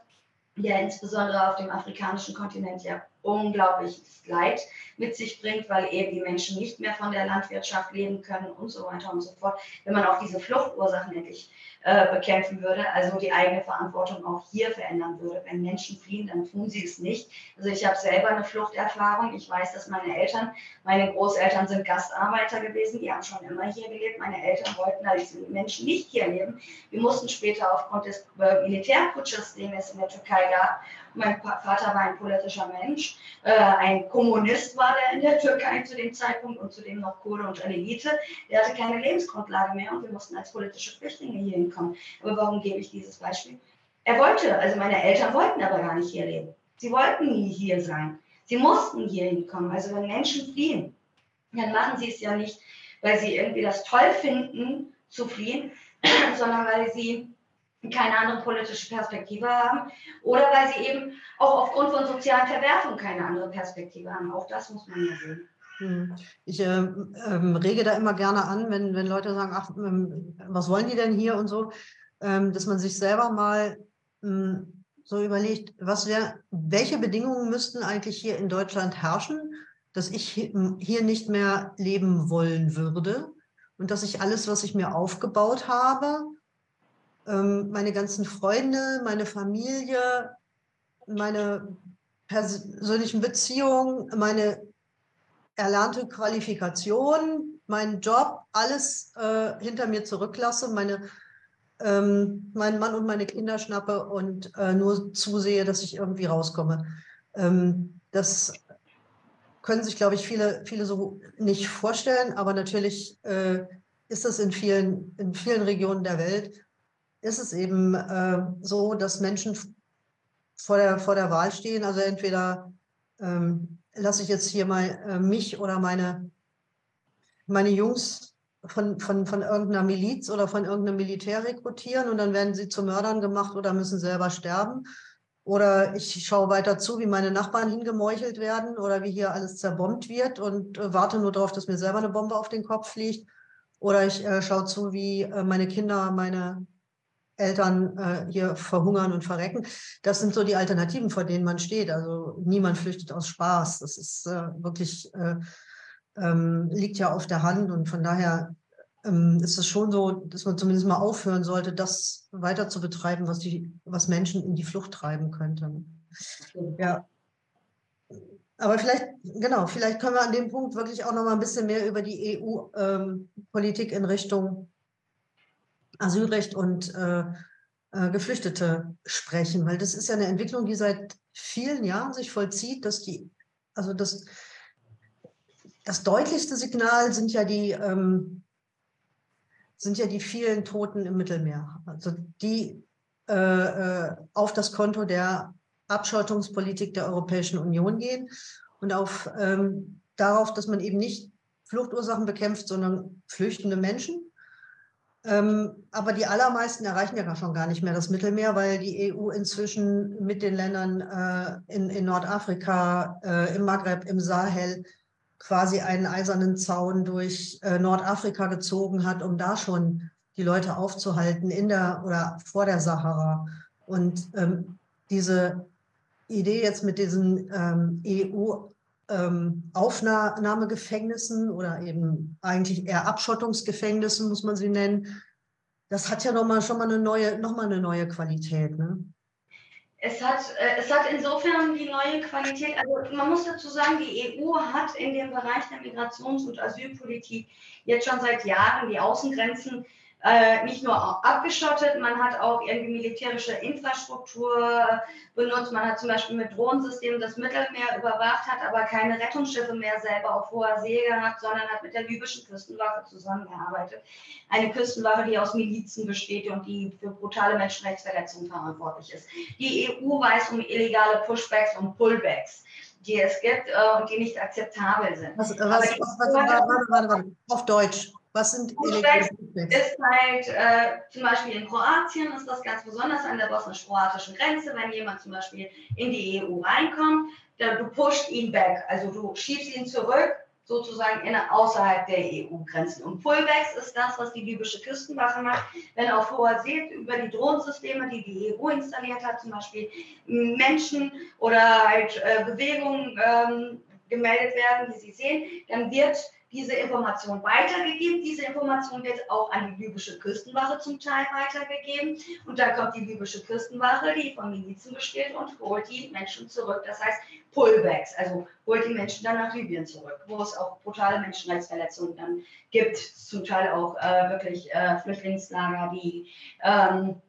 der insbesondere auf dem afrikanischen Kontinent ja unglaubliches Leid mit sich bringt, weil eben die Menschen nicht mehr von der Landwirtschaft leben können und so weiter und so fort. Wenn man auch diese Fluchtursachen endlich äh, bekämpfen würde, also die eigene Verantwortung auch hier verändern würde. Wenn Menschen fliehen, dann tun sie es nicht. Also ich habe selber eine Fluchterfahrung. Ich weiß, dass meine Eltern, meine Großeltern sind Gastarbeiter gewesen, die haben schon immer hier gelebt. Meine Eltern wollten als Menschen nicht hier leben. Wir mussten später aufgrund des äh, Militärputsches, den es in der Türkei gab, mein Vater war ein politischer Mensch, äh, ein Kommunist war der in der Türkei zu dem Zeitpunkt und zudem noch Kurde und Elite. Der hatte keine Lebensgrundlage mehr und wir mussten als politische Flüchtlinge hier hinkommen. Aber warum gebe ich dieses Beispiel? Er wollte, also meine Eltern wollten aber gar nicht hier leben. Sie wollten nie hier sein. Sie mussten hier hinkommen. Also wenn Menschen fliehen, dann machen sie es ja nicht, weil sie irgendwie das toll finden zu fliehen, sondern weil sie keine andere politische Perspektive haben oder weil sie eben auch aufgrund von sozialen Verwerfungen keine andere Perspektive haben. Auch das muss man ja sehen. Hm. Ich äh, ähm, rege da immer gerne an, wenn, wenn Leute sagen, ach, ähm, was wollen die denn hier und so, ähm, dass man sich selber mal ähm, so überlegt, was wär, welche Bedingungen müssten eigentlich hier in Deutschland herrschen, dass ich hier nicht mehr leben wollen würde und dass ich alles, was ich mir aufgebaut habe, ähm, meine ganzen Freunde, meine Familie, meine persönlichen Beziehungen, meine erlernte Qualifikation, meinen Job, alles äh, hinter mir zurücklasse, meine, ähm, meinen Mann und meine Kinder schnappe und äh, nur zusehe, dass ich irgendwie rauskomme. Ähm, das können sich, glaube ich, viele, viele so nicht vorstellen, aber natürlich äh, ist das in vielen, in vielen Regionen der Welt ist es eben äh, so, dass Menschen vor der, vor der Wahl stehen. Also entweder ähm, lasse ich jetzt hier mal äh, mich oder meine, meine Jungs von, von, von irgendeiner Miliz oder von irgendeinem Militär rekrutieren und dann werden sie zu Mördern gemacht oder müssen selber sterben. Oder ich schaue weiter zu, wie meine Nachbarn hingemeuchelt werden oder wie hier alles zerbombt wird und äh, warte nur darauf, dass mir selber eine Bombe auf den Kopf fliegt. Oder ich äh, schaue zu, wie äh, meine Kinder, meine Eltern äh, hier verhungern und verrecken. Das sind so die Alternativen, vor denen man steht. Also niemand flüchtet aus Spaß. Das ist äh, wirklich, äh, ähm, liegt ja auf der Hand. Und von daher ähm, ist es schon so, dass man zumindest mal aufhören sollte, das weiter zu betreiben, was, die, was Menschen in die Flucht treiben könnte. Ja. Aber vielleicht, genau, vielleicht können wir an dem Punkt wirklich auch noch mal ein bisschen mehr über die EU-Politik ähm, in Richtung Asylrecht und äh, äh, Geflüchtete sprechen, weil das ist ja eine Entwicklung, die seit vielen Jahren sich vollzieht, dass die, also das, das deutlichste Signal sind ja die, ähm, sind ja die vielen Toten im Mittelmeer, also die äh, äh auf das Konto der Abschottungspolitik der Europäischen Union gehen und auf ähm, darauf, dass man eben nicht Fluchtursachen bekämpft, sondern flüchtende Menschen. Ähm, aber die allermeisten erreichen ja schon gar nicht mehr das Mittelmeer, weil die EU inzwischen mit den Ländern äh, in, in, Nordafrika, äh, im Maghreb, im Sahel quasi einen eisernen Zaun durch äh, Nordafrika gezogen hat, um da schon die Leute aufzuhalten in der oder vor der Sahara. Und ähm, diese Idee jetzt mit diesen ähm, EU ähm, Aufnahmegefängnissen oder eben eigentlich eher Abschottungsgefängnissen, muss man sie nennen. Das hat ja noch mal, schon mal eine neue, noch mal eine neue Qualität. Ne? Es hat, äh, es hat insofern die neue Qualität, also man muss dazu sagen, die EU hat in dem Bereich der Migrations- und Asylpolitik jetzt schon seit Jahren die Außengrenzen äh, nicht nur abgeschottet, man hat auch irgendwie militärische Infrastruktur benutzt. Man hat zum Beispiel mit Drohnensystemen das Mittelmeer überwacht, hat aber keine Rettungsschiffe mehr selber auf hoher See gehabt, sondern hat mit der libyschen Küstenwache zusammengearbeitet. Eine Küstenwache, die aus Milizen besteht und die für brutale Menschenrechtsverletzungen verantwortlich ist. Die EU weiß um illegale Pushbacks und Pullbacks die es gibt äh, und die nicht akzeptabel sind. Was, was, was, warte, warte, warte, auf Deutsch. Was sind Pushbacks? Ist halt äh, zum Beispiel in Kroatien ist das ganz besonders an der bosnisch-kroatischen Grenze, wenn jemand zum Beispiel in die EU reinkommt, dann, du pusht ihn back, also du schiebst ihn zurück, sozusagen in, außerhalb der EU-Grenzen. Und Pullbacks ist das, was die libysche Küstenwache macht, wenn auf hoher See über die Drohnensysteme, die die EU installiert hat, zum Beispiel Menschen oder halt äh, Bewegungen ähm, gemeldet werden, die sie sehen, dann wird diese Information weitergegeben. Diese Information wird auch an die libysche Küstenwache zum Teil weitergegeben. Und dann kommt die libysche Küstenwache, die von Milizen besteht, und holt die Menschen zurück. Das heißt Pullbacks, also holt die Menschen dann nach Libyen zurück, wo es auch brutale Menschenrechtsverletzungen dann gibt. Zum Teil auch äh, wirklich äh, Flüchtlingslager, die ähm,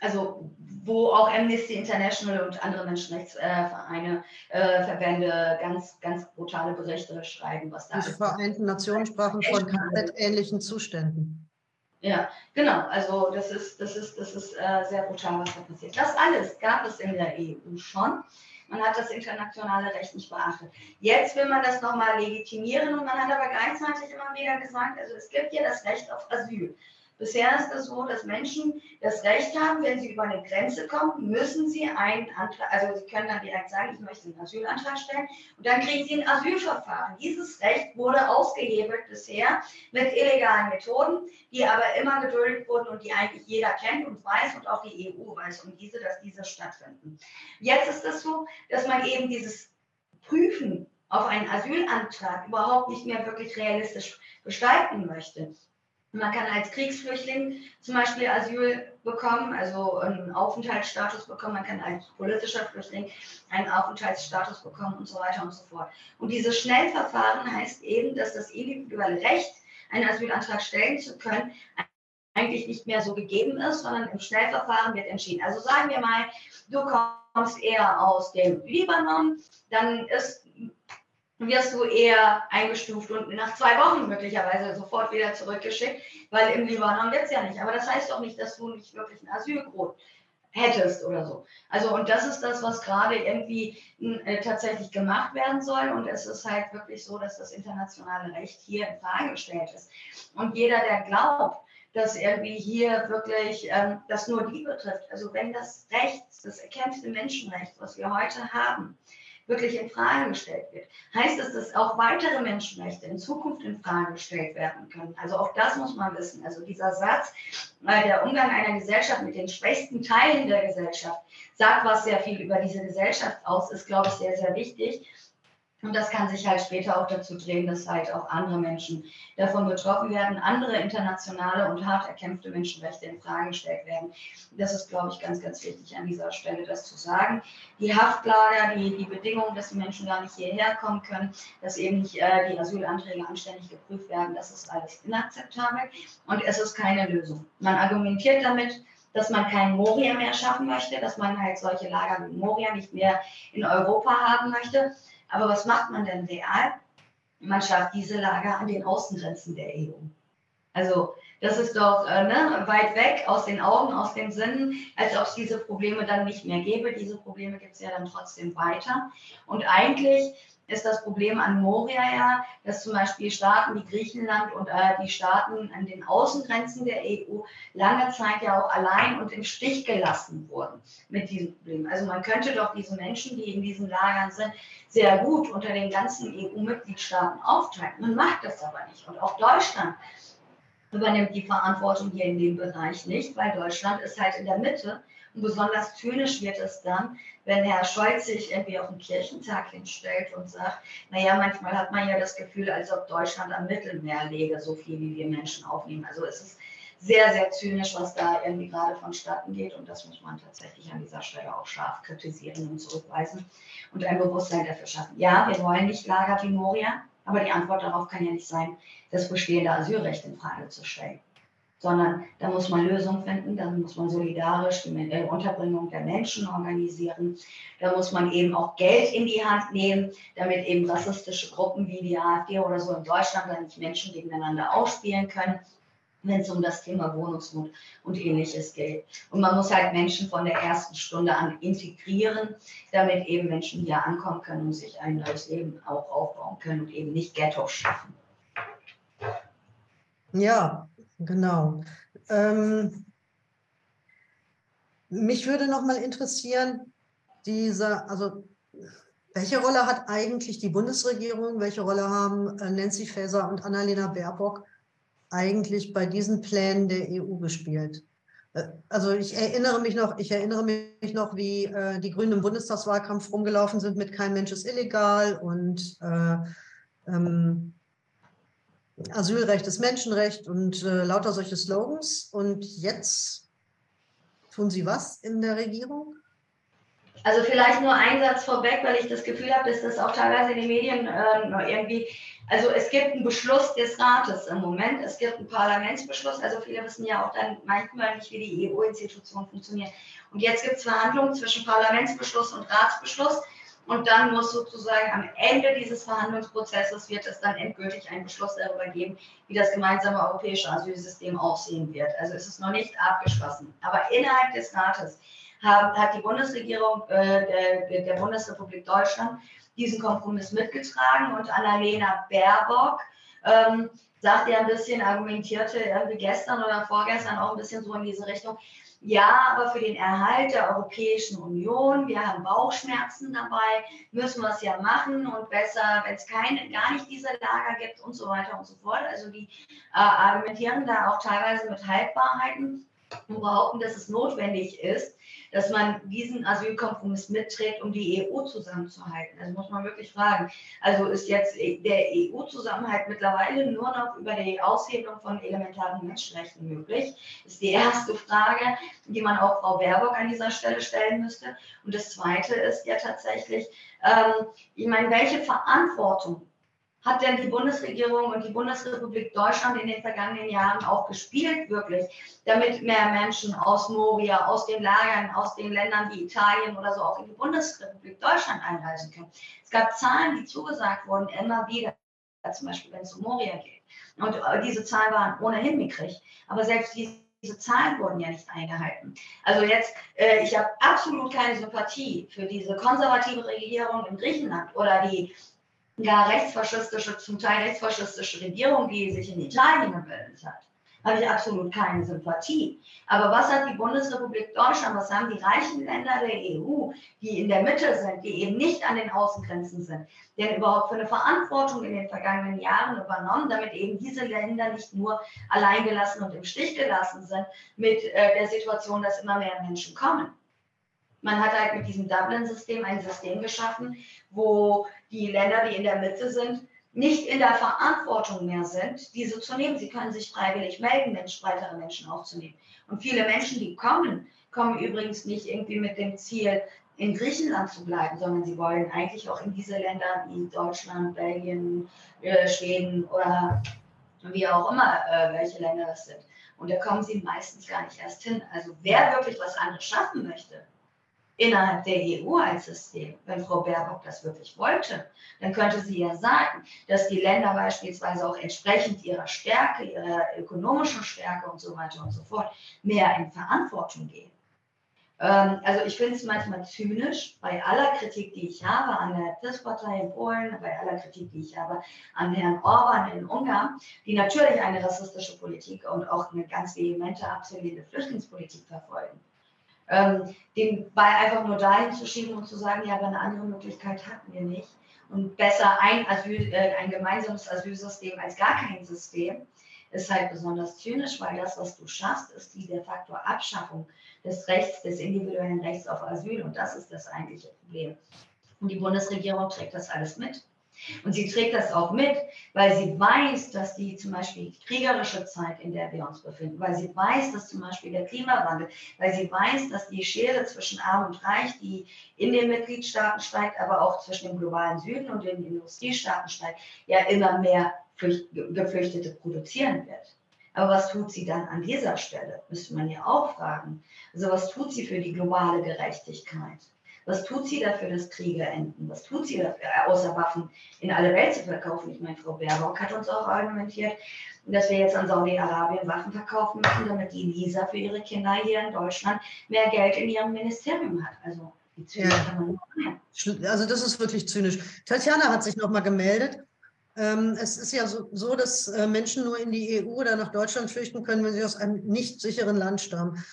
also wo auch Amnesty International und andere Menschenrechtsvereine, äh, Verbände ganz, ganz brutale Berichte schreiben, was da Die Vereinten Nationen sprachen von KZ-ähnlichen Zuständen. Ja, genau. Also das ist, das ist, das ist äh, sehr brutal, was da passiert. Das alles gab es in der EU schon. Man hat das internationale Recht nicht beachtet. Jetzt will man das nochmal legitimieren und man hat aber gleichzeitig immer wieder gesagt, also es gibt ja das Recht auf Asyl. Bisher ist es so, dass Menschen das Recht haben, wenn sie über eine Grenze kommen, müssen sie einen Antrag, also sie können dann direkt sagen, ich möchte einen Asylantrag stellen und dann kriegen sie ein Asylverfahren. Dieses Recht wurde ausgehebelt bisher mit illegalen Methoden, die aber immer geduldet wurden und die eigentlich jeder kennt und weiß und auch die EU weiß um diese, dass diese stattfinden. Jetzt ist es so, dass man eben dieses Prüfen auf einen Asylantrag überhaupt nicht mehr wirklich realistisch gestalten möchte. Man kann als Kriegsflüchtling zum Beispiel Asyl bekommen, also einen Aufenthaltsstatus bekommen. Man kann als politischer Flüchtling einen Aufenthaltsstatus bekommen und so weiter und so fort. Und dieses Schnellverfahren heißt eben, dass das individuelle Recht, einen Asylantrag stellen zu können, eigentlich nicht mehr so gegeben ist, sondern im Schnellverfahren wird entschieden. Also sagen wir mal, du kommst eher aus dem Libanon, dann ist wirst du eher eingestuft und nach zwei Wochen möglicherweise sofort wieder zurückgeschickt, weil im Libanon wird es ja nicht. Aber das heißt doch nicht, dass du nicht wirklich ein Asylgrund hättest oder so. Also und das ist das, was gerade irgendwie äh, tatsächlich gemacht werden soll. Und es ist halt wirklich so, dass das internationale Recht hier in Frage gestellt ist. Und jeder, der glaubt, dass irgendwie hier wirklich ähm, das nur die betrifft, also wenn das Recht, das erkämpfte Menschenrecht, was wir heute haben, wirklich in Frage gestellt wird, heißt es, dass auch weitere Menschenrechte in Zukunft in Frage gestellt werden können. Also auch das muss man wissen. Also dieser Satz, weil der Umgang einer Gesellschaft mit den schwächsten Teilen der Gesellschaft sagt was sehr viel über diese Gesellschaft aus, ist, glaube ich, sehr, sehr wichtig. Und das kann sich halt später auch dazu drehen, dass halt auch andere Menschen davon betroffen werden, andere internationale und hart erkämpfte Menschenrechte in Frage gestellt werden. Das ist, glaube ich, ganz, ganz wichtig an dieser Stelle, das zu sagen. Die Haftlager, die, die Bedingungen, dass die Menschen gar nicht hierher kommen können, dass eben nicht äh, die Asylanträge anständig geprüft werden, das ist alles inakzeptabel und es ist keine Lösung. Man argumentiert damit, dass man kein Moria mehr schaffen möchte, dass man halt solche Lager wie Moria nicht mehr in Europa haben möchte. Aber was macht man denn real? Man schafft diese Lager an den Außengrenzen der EU. Also das ist doch äh, ne, weit weg aus den Augen, aus den Sinnen, als ob es diese Probleme dann nicht mehr gäbe. Diese Probleme gibt es ja dann trotzdem weiter. Und eigentlich ist das Problem an Moria ja, dass zum Beispiel Staaten wie Griechenland und äh, die Staaten an den Außengrenzen der EU lange Zeit ja auch allein und im Stich gelassen wurden mit diesem Problem. Also man könnte doch diese Menschen, die in diesen Lagern sind, sehr gut unter den ganzen EU-Mitgliedstaaten aufteilen. Man macht das aber nicht. Und auch Deutschland übernimmt die Verantwortung hier in dem Bereich nicht, weil Deutschland ist halt in der Mitte und besonders zynisch wird es dann, wenn Herr Scholz sich irgendwie auf den Kirchentag hinstellt und sagt, naja, manchmal hat man ja das Gefühl, als ob Deutschland am Mittelmeer läge, so viel wie wir Menschen aufnehmen. Also es ist sehr, sehr zynisch, was da irgendwie gerade vonstatten geht. Und das muss man tatsächlich an dieser Stelle auch scharf kritisieren und zurückweisen und ein Bewusstsein dafür schaffen. Ja, wir wollen nicht Lager wie Moria, aber die Antwort darauf kann ja nicht sein, das bestehende Asylrecht in Frage zu stellen sondern da muss man Lösungen finden, da muss man solidarisch die äh, Unterbringung der Menschen organisieren, da muss man eben auch Geld in die Hand nehmen, damit eben rassistische Gruppen wie die AfD oder so in Deutschland dann nicht Menschen gegeneinander ausspielen können, wenn es um das Thema Wohnungsnot und ähnliches geht. Und man muss halt Menschen von der ersten Stunde an integrieren, damit eben Menschen hier ankommen können und sich ein neues Leben auch aufbauen können und eben nicht Ghettos schaffen. Ja, Genau. Ähm, mich würde noch mal interessieren, dieser, also welche Rolle hat eigentlich die Bundesregierung, welche Rolle haben äh, Nancy Faeser und Annalena Baerbock eigentlich bei diesen Plänen der EU gespielt? Äh, also ich erinnere mich noch, ich erinnere mich noch, wie äh, die Grünen im Bundestagswahlkampf rumgelaufen sind mit kein Mensch ist illegal und äh, ähm, Asylrecht ist Menschenrecht und äh, lauter solche Slogans. Und jetzt tun Sie was in der Regierung? Also vielleicht nur ein Satz vorweg, weil ich das Gefühl habe, dass das auch teilweise in den Medien äh, irgendwie, also es gibt einen Beschluss des Rates im Moment, es gibt einen Parlamentsbeschluss, also viele wissen ja auch dann manchmal nicht, wie die EU-Institutionen funktionieren. Und jetzt gibt es Verhandlungen zwischen Parlamentsbeschluss und Ratsbeschluss. Und dann muss sozusagen am Ende dieses Verhandlungsprozesses wird es dann endgültig einen Beschluss darüber geben, wie das gemeinsame europäische Asylsystem aussehen wird. Also es ist noch nicht abgeschlossen. Aber innerhalb des Rates haben, hat die Bundesregierung äh, der, der Bundesrepublik Deutschland diesen Kompromiss mitgetragen und Annalena Baerbock ähm, sagte ja ein bisschen, argumentierte irgendwie gestern oder vorgestern auch ein bisschen so in diese Richtung, ja, aber für den Erhalt der Europäischen Union, wir haben Bauchschmerzen dabei, müssen wir es ja machen und besser, wenn es keine, gar nicht diese Lager gibt und so weiter und so fort. Also die äh, argumentieren da auch teilweise mit Haltbarheiten und behaupten, dass es notwendig ist, dass man diesen Asylkompromiss mitträgt, um die EU zusammenzuhalten. Also muss man wirklich fragen. Also ist jetzt der EU-Zusammenhalt mittlerweile nur noch über die Aushebelung von elementaren Menschenrechten möglich? Ist die erste Frage, die man auch Frau Baerbock an dieser Stelle stellen müsste. Und das Zweite ist ja tatsächlich, ähm, ich meine, welche Verantwortung hat denn die Bundesregierung und die Bundesrepublik Deutschland in den vergangenen Jahren auch gespielt, wirklich, damit mehr Menschen aus Moria, aus den Lagern, aus den Ländern wie Italien oder so auch in die Bundesrepublik Deutschland einreisen können? Es gab Zahlen, die zugesagt wurden, immer wieder, zum Beispiel wenn es um Moria geht. Und äh, diese Zahlen waren ohnehin mickrig. Aber selbst diese diese Zahlen wurden ja nicht eingehalten. Also jetzt, äh, ich habe absolut keine Sympathie für diese konservative Regierung in Griechenland oder die gar rechtsfaschistische, zum Teil rechtsfaschistische Regierung, die sich in Italien gebildet hat, habe ich absolut keine Sympathie. Aber was hat die Bundesrepublik Deutschland, was haben die reichen Länder der EU, die in der Mitte sind, die eben nicht an den Außengrenzen sind, denn überhaupt für eine Verantwortung in den vergangenen Jahren übernommen, damit eben diese Länder nicht nur alleingelassen und im Stich gelassen sind mit äh, der Situation, dass immer mehr Menschen kommen. Man hat halt mit diesem Dublin-System ein System geschaffen, wo die Länder, die in der Mitte sind, nicht in der Verantwortung mehr sind, diese zu nehmen. Sie können sich freiwillig melden, Mensch, weitere Menschen aufzunehmen. Und viele Menschen, die kommen, kommen übrigens nicht irgendwie mit dem Ziel, in Griechenland zu bleiben, sondern sie wollen eigentlich auch in diese Länder wie Deutschland, Belgien, äh, Schweden oder wie auch immer, äh, welche Länder das sind. Und da kommen sie meistens gar nicht erst hin. Also wer wirklich was anderes schaffen möchte, innerhalb der EU als System, wenn Frau Baerbock das wirklich wollte, dann könnte sie ja sagen, dass die Länder beispielsweise auch entsprechend ihrer Stärke, ihrer ökonomischen Stärke und so weiter und so fort mehr in Verantwortung gehen. Ähm, also ich finde es manchmal zynisch, bei aller Kritik, die ich habe an der PIS-Partei in Polen, bei aller Kritik, die ich habe an Herrn Orban in Ungarn, die natürlich eine rassistische Politik und auch eine ganz vehemente, absurde Flüchtlingspolitik verfolgen ähm, den Ball einfach nur dahin zu schieben und zu sagen, ja, aber eine andere Möglichkeit hatten wir nicht. Und besser ein, Asyl, äh, ein gemeinsames Asylsystem als gar kein System, ist halt besonders zynisch, weil das, was du schaffst, ist die de facto Abschaffung des Rechts, des individuellen Rechts auf Asyl. Und das ist das eigentliche Problem. Und die Bundesregierung trägt das alles mit. Und sie trägt das auch mit, weil sie weiß, dass die zum Beispiel kriegerische Zeit, in der wir uns befinden, weil sie weiß, dass zum Beispiel der Klimawandel, weil sie weiß, dass die Schere zwischen Arm und Reich, die in den Mitgliedstaaten steigt, aber auch zwischen dem globalen Süden und den Industriestaaten steigt, ja immer mehr Geflüchtete produzieren wird. Aber was tut sie dann an dieser Stelle? Müsste man ja auch fragen. Also was tut sie für die globale Gerechtigkeit? Was tut sie dafür, dass Kriege enden? Was tut sie dafür, außer Waffen in alle Welt zu verkaufen? Ich meine, Frau Baerbock hat uns auch argumentiert, dass wir jetzt an Saudi-Arabien Waffen verkaufen müssen, damit die Lisa für ihre Kinder hier in Deutschland mehr Geld in ihrem Ministerium hat. Also wie zynisch ja. kann man Also das ist wirklich zynisch. Tatjana hat sich nochmal gemeldet. Ähm, es ist ja so, so, dass äh, Menschen nur in die EU oder nach Deutschland flüchten können, wenn sie aus einem nicht sicheren Land stammen.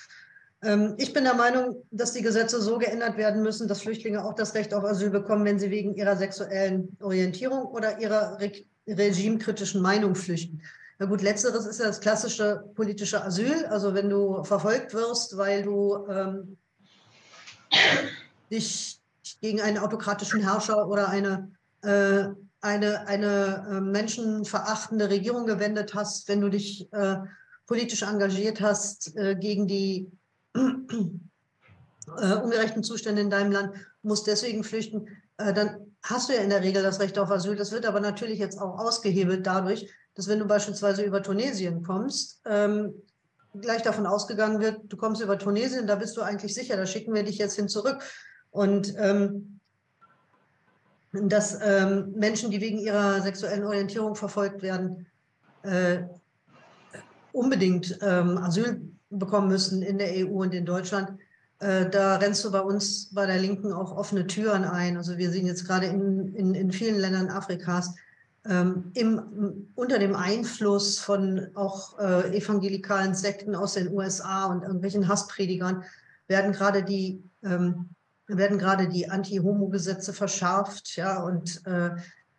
Ähm, ich bin der Meinung, dass die Gesetze so geändert werden müssen, dass Flüchtlinge auch das Recht auf Asyl bekommen, wenn sie wegen ihrer sexuellen Orientierung oder ihrer re regimekritischen Meinung flüchten. Na gut, letzteres ist ja das klassische politische Asyl. Also wenn du verfolgt wirst, weil du ähm, dich gegen einen autokratischen Herrscher oder eine, äh, eine, eine äh, menschenverachtende Regierung gewendet hast, wenn du dich äh, politisch engagiert hast äh, gegen die äh, ungerechten Zustände in deinem Land, musst deswegen flüchten, äh, dann hast du ja in der Regel das Recht auf Asyl. Das wird aber natürlich jetzt auch ausgehebelt dadurch, dass wenn du beispielsweise über Tunesien kommst, ähm, gleich davon ausgegangen wird, du kommst über Tunesien, da bist du eigentlich sicher, da schicken wir dich jetzt hin zurück. Und ähm, dass ähm, Menschen, die wegen ihrer sexuellen Orientierung verfolgt werden, äh, unbedingt ähm, Asyl bekommen müssen in der EU und in Deutschland. Äh, da rennst du bei uns bei der Linken auch offene Türen ein. Also wir sehen jetzt gerade in, in, in vielen Ländern Afrikas ähm, im, unter dem Einfluss von auch äh, evangelikalen Sekten aus den USA und irgendwelchen Hasspredigern werden gerade die ähm, werden gerade die Anti-Homo-Gesetze verschärft, ja, und äh,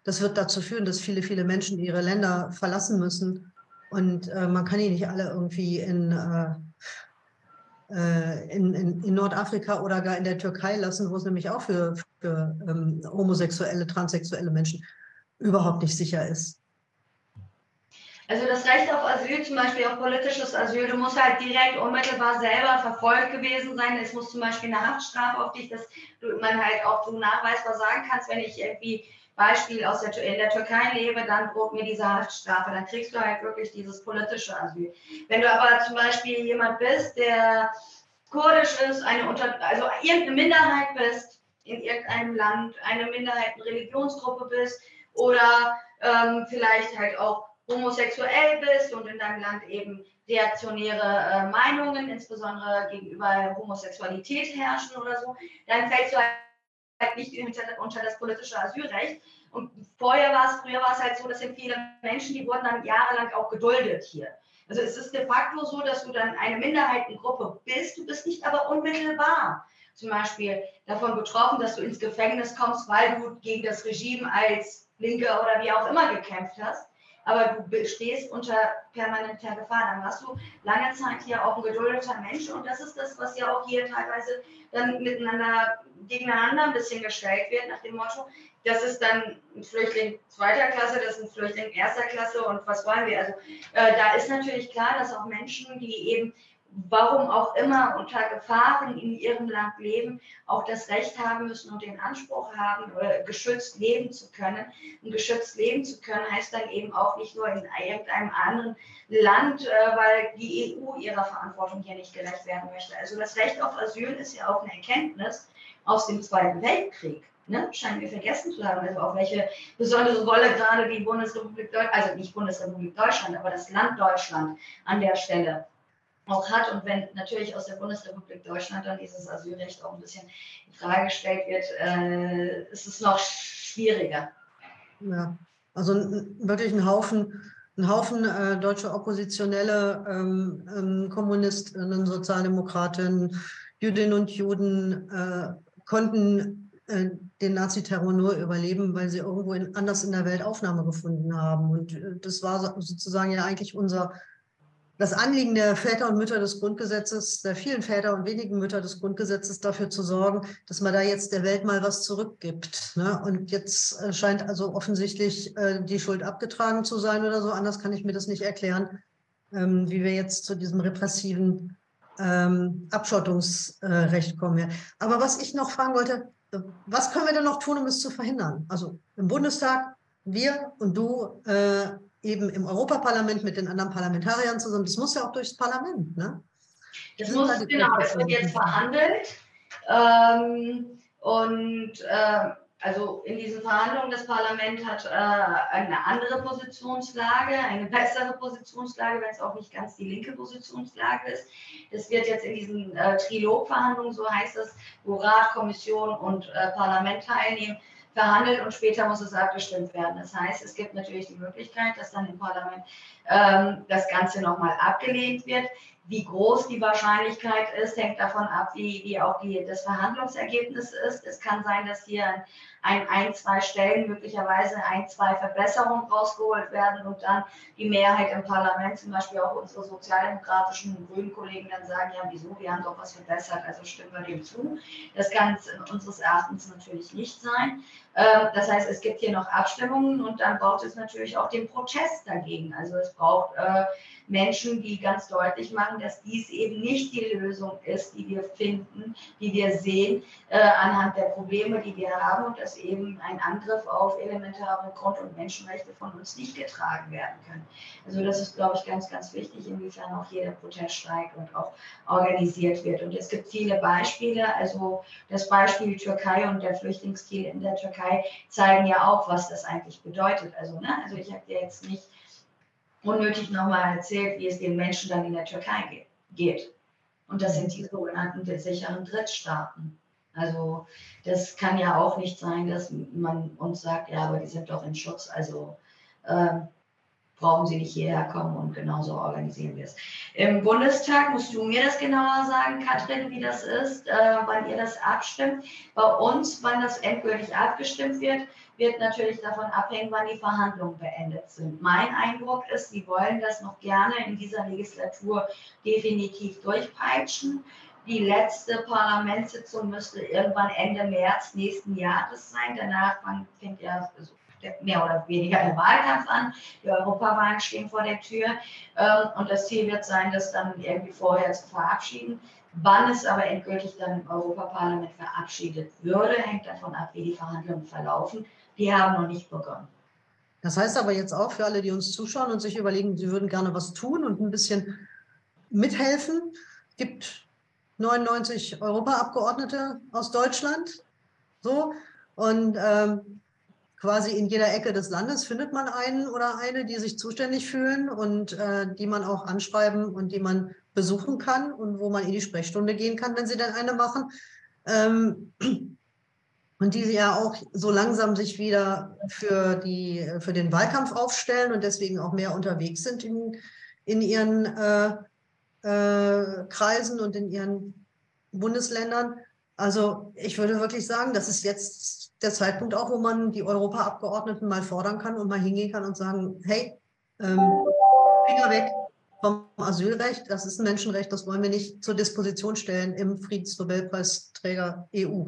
das wird dazu führen, dass viele, viele Menschen ihre Länder verlassen müssen und äh, man kann die nicht alle irgendwie in, äh, äh, in, in, in, Nordafrika oder gar in der Türkei lassen, wo es nämlich auch für, für ähm, homosexuelle, transsexuelle Menschen überhaupt nicht sicher ist. Also das Recht auf Asyl, zum Beispiel auf politisches Asyl, du musst halt direkt unmittelbar selber verfolgt gewesen sein. Es muss zum Beispiel eine Haftstrafe auf dich, dass du man halt auch so nachweisbar sagen kannst, wenn ich irgendwie Beispiel aus der, in der Türkei lebe, dann droht mir diese Haftstrafe. Dann kriegst du halt wirklich dieses politische Asyl. Wenn du aber zum Beispiel jemand bist, der kurdisch ist, eine unter, also irgendeine Minderheit bist in irgendeinem Land, eine Minderheitenreligionsgruppe bist oder ähm, vielleicht halt auch homosexuell bist und in deinem Land eben reaktionäre äh, Meinungen, insbesondere gegenüber Homosexualität herrschen oder so, dann fällst du halt halt nicht unter das politische Asylrecht. Und vorher war es, früher war es halt so, dass viele Menschen, die wurden dann jahrelang auch geduldet hier. Also es ist de facto so, dass du dann eine Minderheitengruppe bist, du bist nicht aber unmittelbar zum Beispiel davon betroffen, dass du ins Gefängnis kommst, weil du gegen das Regime als Linke oder wie auch immer gekämpft hast aber du stehst unter permanenter Gefahr. Dann warst du lange Zeit hier auch ein geduldeter Mensch und das ist das, was ja auch hier teilweise dann miteinander gegeneinander ein bisschen gestellt wird, nach dem Motto, das ist dann ein Flüchtling zweiter Klasse, das ist ein Flüchtling erster Klasse und was wollen wir? Also äh, da ist natürlich klar, dass auch Menschen, die eben warum auch immer unter Gefahren in ihrem Land leben, auch das Recht haben müssen und den Anspruch haben, äh, geschützt leben zu können. Und geschützt leben zu können heißt dann eben auch nicht nur in irgendeinem anderen Land, äh, weil die EU ihrer Verantwortung hier nicht gerecht werden möchte. Also das Recht auf Asyl ist ja auch eine Erkenntnis aus dem Zweiten Weltkrieg. Ne, scheinen wir vergessen zu haben, also auch welche besondere Rolle gerade die Bundesrepublik Deutschland, also nicht Bundesrepublik Deutschland, aber das Land Deutschland an der Stelle auch hat. Und wenn natürlich aus der Bundesrepublik Deutschland dann dieses Asylrecht auch ein bisschen in Frage gestellt wird, äh, ist es noch schwieriger. Ja, also wirklich ein Haufen, ein Haufen äh, deutsche Oppositionelle, ähm, ähm, Kommunistinnen, Sozialdemokraten, Jüdinnen und Juden äh, konnten äh, den Naziterror nur überleben, weil sie irgendwo in, anders in der Welt Aufnahme gefunden haben. Und äh, das war sozusagen ja eigentlich unser das Anliegen der Väter und Mütter des Grundgesetzes, der vielen Väter und wenigen Mütter des Grundgesetzes, dafür zu sorgen, dass man da jetzt der Welt mal was zurückgibt. Ne? Und jetzt äh, scheint also offensichtlich äh, die Schuld abgetragen zu sein oder so. Anders kann ich mir das nicht erklären, ähm, wie wir jetzt zu diesem repressiven ähm, Abschottungsrecht kommen. Aber was ich noch fragen wollte, was können wir denn noch tun, um es zu verhindern? Also im Bundestag, wir und du äh, eben im Europaparlament mit den anderen Parlamentariern zusammen. Das muss ja auch durchs Parlament. Ne? Das, das muss, halt genau, das wird jetzt verhandelt. Ähm, und äh, also in diesen Verhandlungen das Parlament hat äh, eine andere Positionslage, eine bessere Positionslage, wenn es auch nicht ganz die linke Positionslage ist. Das wird jetzt in diesen äh, Trilogverhandlungen, so heißt es, wo Rat, Kommission und äh, Parlament teilnehmen, verhandelt und später muss es abgestimmt werden. Das heißt, es gibt natürlich die Möglichkeit, dass dann im Parlament ähm, das Ganze nochmal abgelehnt wird. Wie groß die Wahrscheinlichkeit ist, hängt davon ab, wie, wie auch die, das Verhandlungsergebnis ist. Es kann sein, dass hier ein, ein, zwei Stellen möglicherweise ein, zwei Verbesserungen rausgeholt werden und dann die Mehrheit im Parlament, zum Beispiel auch unsere sozialdemokratischen grünen Kollegen, dann sagen, ja, wieso, wir haben doch was verbessert, also stimmen wir dem zu. Das kann unseres Erachtens natürlich nicht sein. Ähm, das heißt, es gibt hier noch Abstimmungen und dann braucht es natürlich auch den Protest dagegen. Also es braucht äh, Menschen, die ganz deutlich machen, dass dies eben nicht die Lösung ist, die wir finden, die wir sehen äh, anhand der Probleme, die wir haben und dass eben ein Angriff auf elementare Grund- und Menschenrechte von uns nicht getragen werden kann. Also das ist, glaube ich, ganz, ganz wichtig, inwiefern auch jeder Protest steigt und auch organisiert wird. Und es gibt viele Beispiele, also das Beispiel Türkei und der Flüchtlingsdeal in der Türkei zeigen ja auch, was das eigentlich bedeutet. Also, ne? also ich habe dir jetzt nicht unnötig nochmal erzählt, wie es den Menschen dann in der Türkei geht. Und das sind die sogenannten sicheren Drittstaaten. Also das kann ja auch nicht sein, dass man uns sagt, ja, aber die sind doch in Schutz, also äh, brauchen sie nicht hierher kommen und genauso organisieren wir es. Im Bundestag musst du mir das genauer sagen, Katrin, wie das ist, äh, wann ihr das abstimmt. Bei uns, wann das endgültig abgestimmt wird, wird natürlich davon abhängen, wann die Verhandlungen beendet sind. Mein Eindruck ist, sie wollen das noch gerne in dieser Legislatur definitiv durchpeitschen. Die letzte Parlamentssitzung müsste irgendwann Ende März nächsten Jahres sein. Danach fängt ja mehr oder weniger der Wahlkampf an. Die Europawahlen stehen vor der Tür. Ähm, und das Ziel wird sein, das dann irgendwie vorher zu verabschieden. Wann es aber endgültig dann im Europaparlament verabschiedet würde, hängt davon ab, wie die Verhandlungen verlaufen die haben noch nicht begonnen. Das heißt aber jetzt auch für alle, die uns zuschauen und sich überlegen, sie würden gerne was tun und ein bisschen mithelfen. Gibt 99 Europaabgeordnete aus Deutschland. So. Und ähm, quasi in jeder Ecke des Landes findet man einen oder eine, die sich zuständig fühlen und äh, die man auch anschreiben und die man besuchen kann und wo man in die Sprechstunde gehen kann, wenn sie dann eine machen. Ähm, und die ja auch so langsam sich wieder für, die, für den Wahlkampf aufstellen und deswegen auch mehr unterwegs sind in, in ihren äh, äh, Kreisen und in ihren Bundesländern. Also ich würde wirklich sagen, das ist jetzt der Zeitpunkt auch, wo man die Europaabgeordneten mal fordern kann und mal hingehen kann und sagen, hey, ähm, Finger weg vom Asylrecht, das ist ein Menschenrecht, das wollen wir nicht zur Disposition stellen im Friedensnobelpreisträger EU.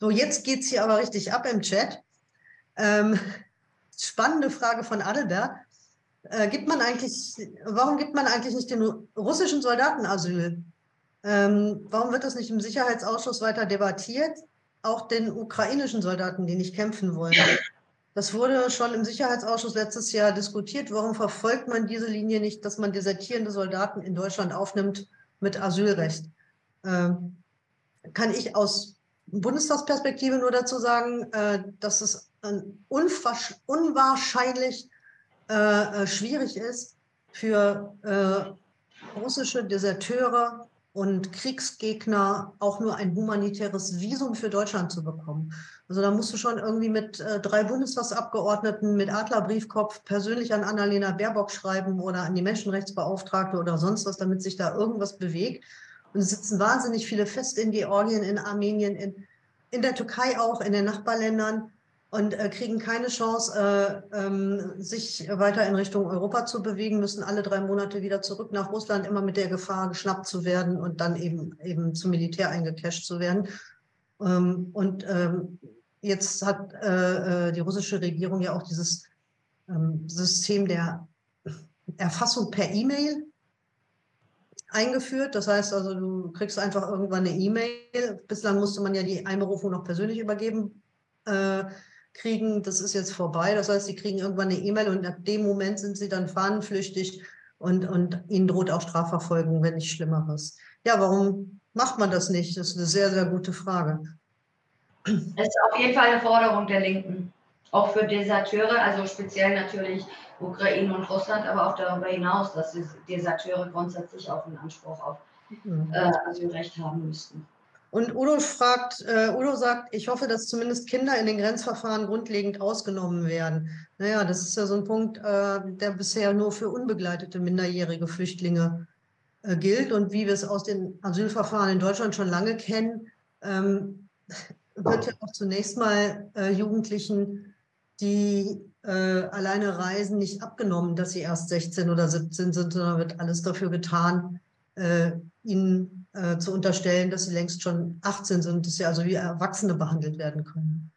So, jetzt geht es hier aber richtig ab im Chat. Ähm, spannende Frage von Adelberg. Äh, gibt man eigentlich, warum gibt man eigentlich nicht den russischen Soldaten Asyl? Ähm, warum wird das nicht im Sicherheitsausschuss weiter debattiert? Auch den ukrainischen Soldaten, die nicht kämpfen wollen. Das wurde schon im Sicherheitsausschuss letztes Jahr diskutiert. Warum verfolgt man diese Linie nicht, dass man desertierende Soldaten in Deutschland aufnimmt mit Asylrecht? Ähm, kann ich aus Bundestagsperspektive nur dazu sagen, äh, dass es unwahrscheinlich äh, äh, schwierig ist für russische Deserteure und Kriegsgegner auch nur ein humanitäres Visum für Deutschland zu bekommen. Also da musst du schon irgendwie mit drei Bundestagsabgeordneten, mit Adlerbriefkopf persönlich an Annalena Baerbock schreiben oder an die Menschenrechtsbeauftragte oder sonst was, damit sich da irgendwas bewegt. Und es sitzen wahnsinnig viele fest in Georgien, in Armenien, in, in der Türkei auch, in den Nachbarländern und äh, kriegen keine Chance, äh, ähm, sich weiter in Richtung Europa zu bewegen, müssen alle drei Monate wieder zurück nach Russland, immer mit der Gefahr, geschnappt zu werden und dann eben, eben zum Militär eingecasht zu werden. Ähm, und ähm, jetzt hat äh, äh die russische Regierung ja auch dieses ähm, System der Erfassung per E-Mail eingeführt. Das heißt also, du kriegst einfach irgendwann eine E-Mail. Bislang musste man ja die Einberufung noch persönlich übergeben äh, kriegen. Das ist jetzt vorbei. Das heißt, sie kriegen irgendwann eine E-Mail und ab dem Moment sind sie dann fahnenflüchtig und, und ihnen droht auch Strafverfolgung, wenn nicht Schlimmeres. Ja, warum macht man das nicht? Das ist eine sehr, sehr gute Frage. Es ist auf jeden Fall eine Forderung der Linken. Auch für Deserteure, also speziell natürlich Ukraine und Russland, aber auch darüber hinaus, dass Deserteure grundsätzlich auch einen Anspruch auf mhm. äh, Asylrecht haben müssten. Und Udo fragt, äh, Udo sagt, ich hoffe, dass zumindest Kinder in den Grenzverfahren grundlegend ausgenommen werden. Naja, das ist ja so ein Punkt, äh, der bisher nur für unbegleitete minderjährige Flüchtlinge äh, gilt und wie wir es aus den Asylverfahren in Deutschland schon lange kennen, ähm, wird ja auch zunächst mal äh, Jugendlichen, die äh, alleine reisen, nicht abgenommen, dass sie erst 16 oder 17 sind, sondern wird alles dafür getan, äh, ihnen äh, zu unterstellen, dass sie längst schon 18 sind, dass sie also wie Erwachsene behandelt werden können.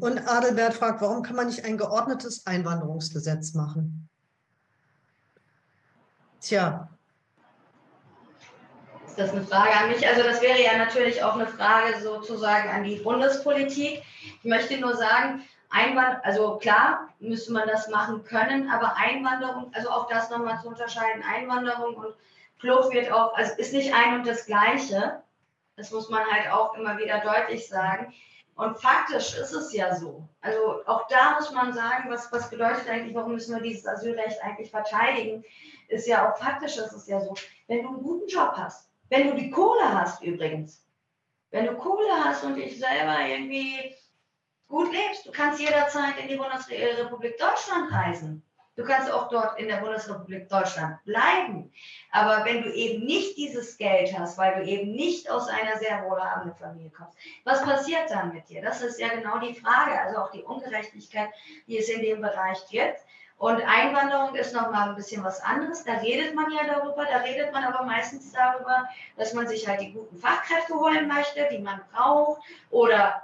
Und Adelbert fragt, warum kann man nicht ein geordnetes Einwanderungsgesetz machen? Tja. Ist das eine Frage an mich? Also das wäre ja natürlich auch eine Frage sozusagen an die Bundespolitik. Ich möchte nur sagen, Einwanderung, also klar müsste man das machen können, aber Einwanderung, also auch das nochmal zu unterscheiden, Einwanderung und Flucht wird auch, also ist nicht ein und das Gleiche. Das muss man halt auch immer wieder deutlich sagen. Und faktisch ist es ja so. Also auch da muss man sagen, was, was bedeutet eigentlich, warum müssen wir dieses Asylrecht eigentlich verteidigen, ist ja auch faktisch ist es ja so. Wenn du einen guten Job hast, wenn du die Kohle hast übrigens, wenn du Kohle hast und dich selber irgendwie gut lebst, du kannst jederzeit in die Bundesrepublik Deutschland reisen. Du kannst auch dort in der Bundesrepublik Deutschland bleiben. Aber wenn du eben nicht dieses Geld hast, weil du eben nicht aus einer sehr wohlhabenden Familie kommst, was passiert dann mit dir? Das ist ja genau die Frage, also auch die Ungerechtigkeit, die es in dem Bereich gibt. Und Einwanderung ist nochmal ein bisschen was anderes. Da redet man ja darüber, da redet man aber meistens darüber, dass man sich halt die guten Fachkräfte holen möchte, die man braucht, oder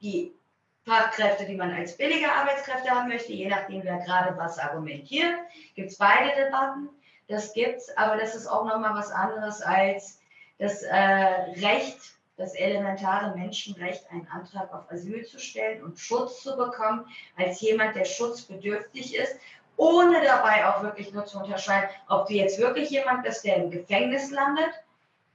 die Fachkräfte, die man als billige Arbeitskräfte haben möchte, je nachdem, wer gerade was argumentiert. Gibt es beide Debatten. Das gibt's, aber das ist auch nochmal was anderes als das äh, Recht, das elementare Menschenrecht, einen Antrag auf Asyl zu stellen und Schutz zu bekommen, als jemand, der schutzbedürftig ist, ohne dabei auch wirklich nur zu unterscheiden, ob du jetzt wirklich jemand bist, der im Gefängnis landet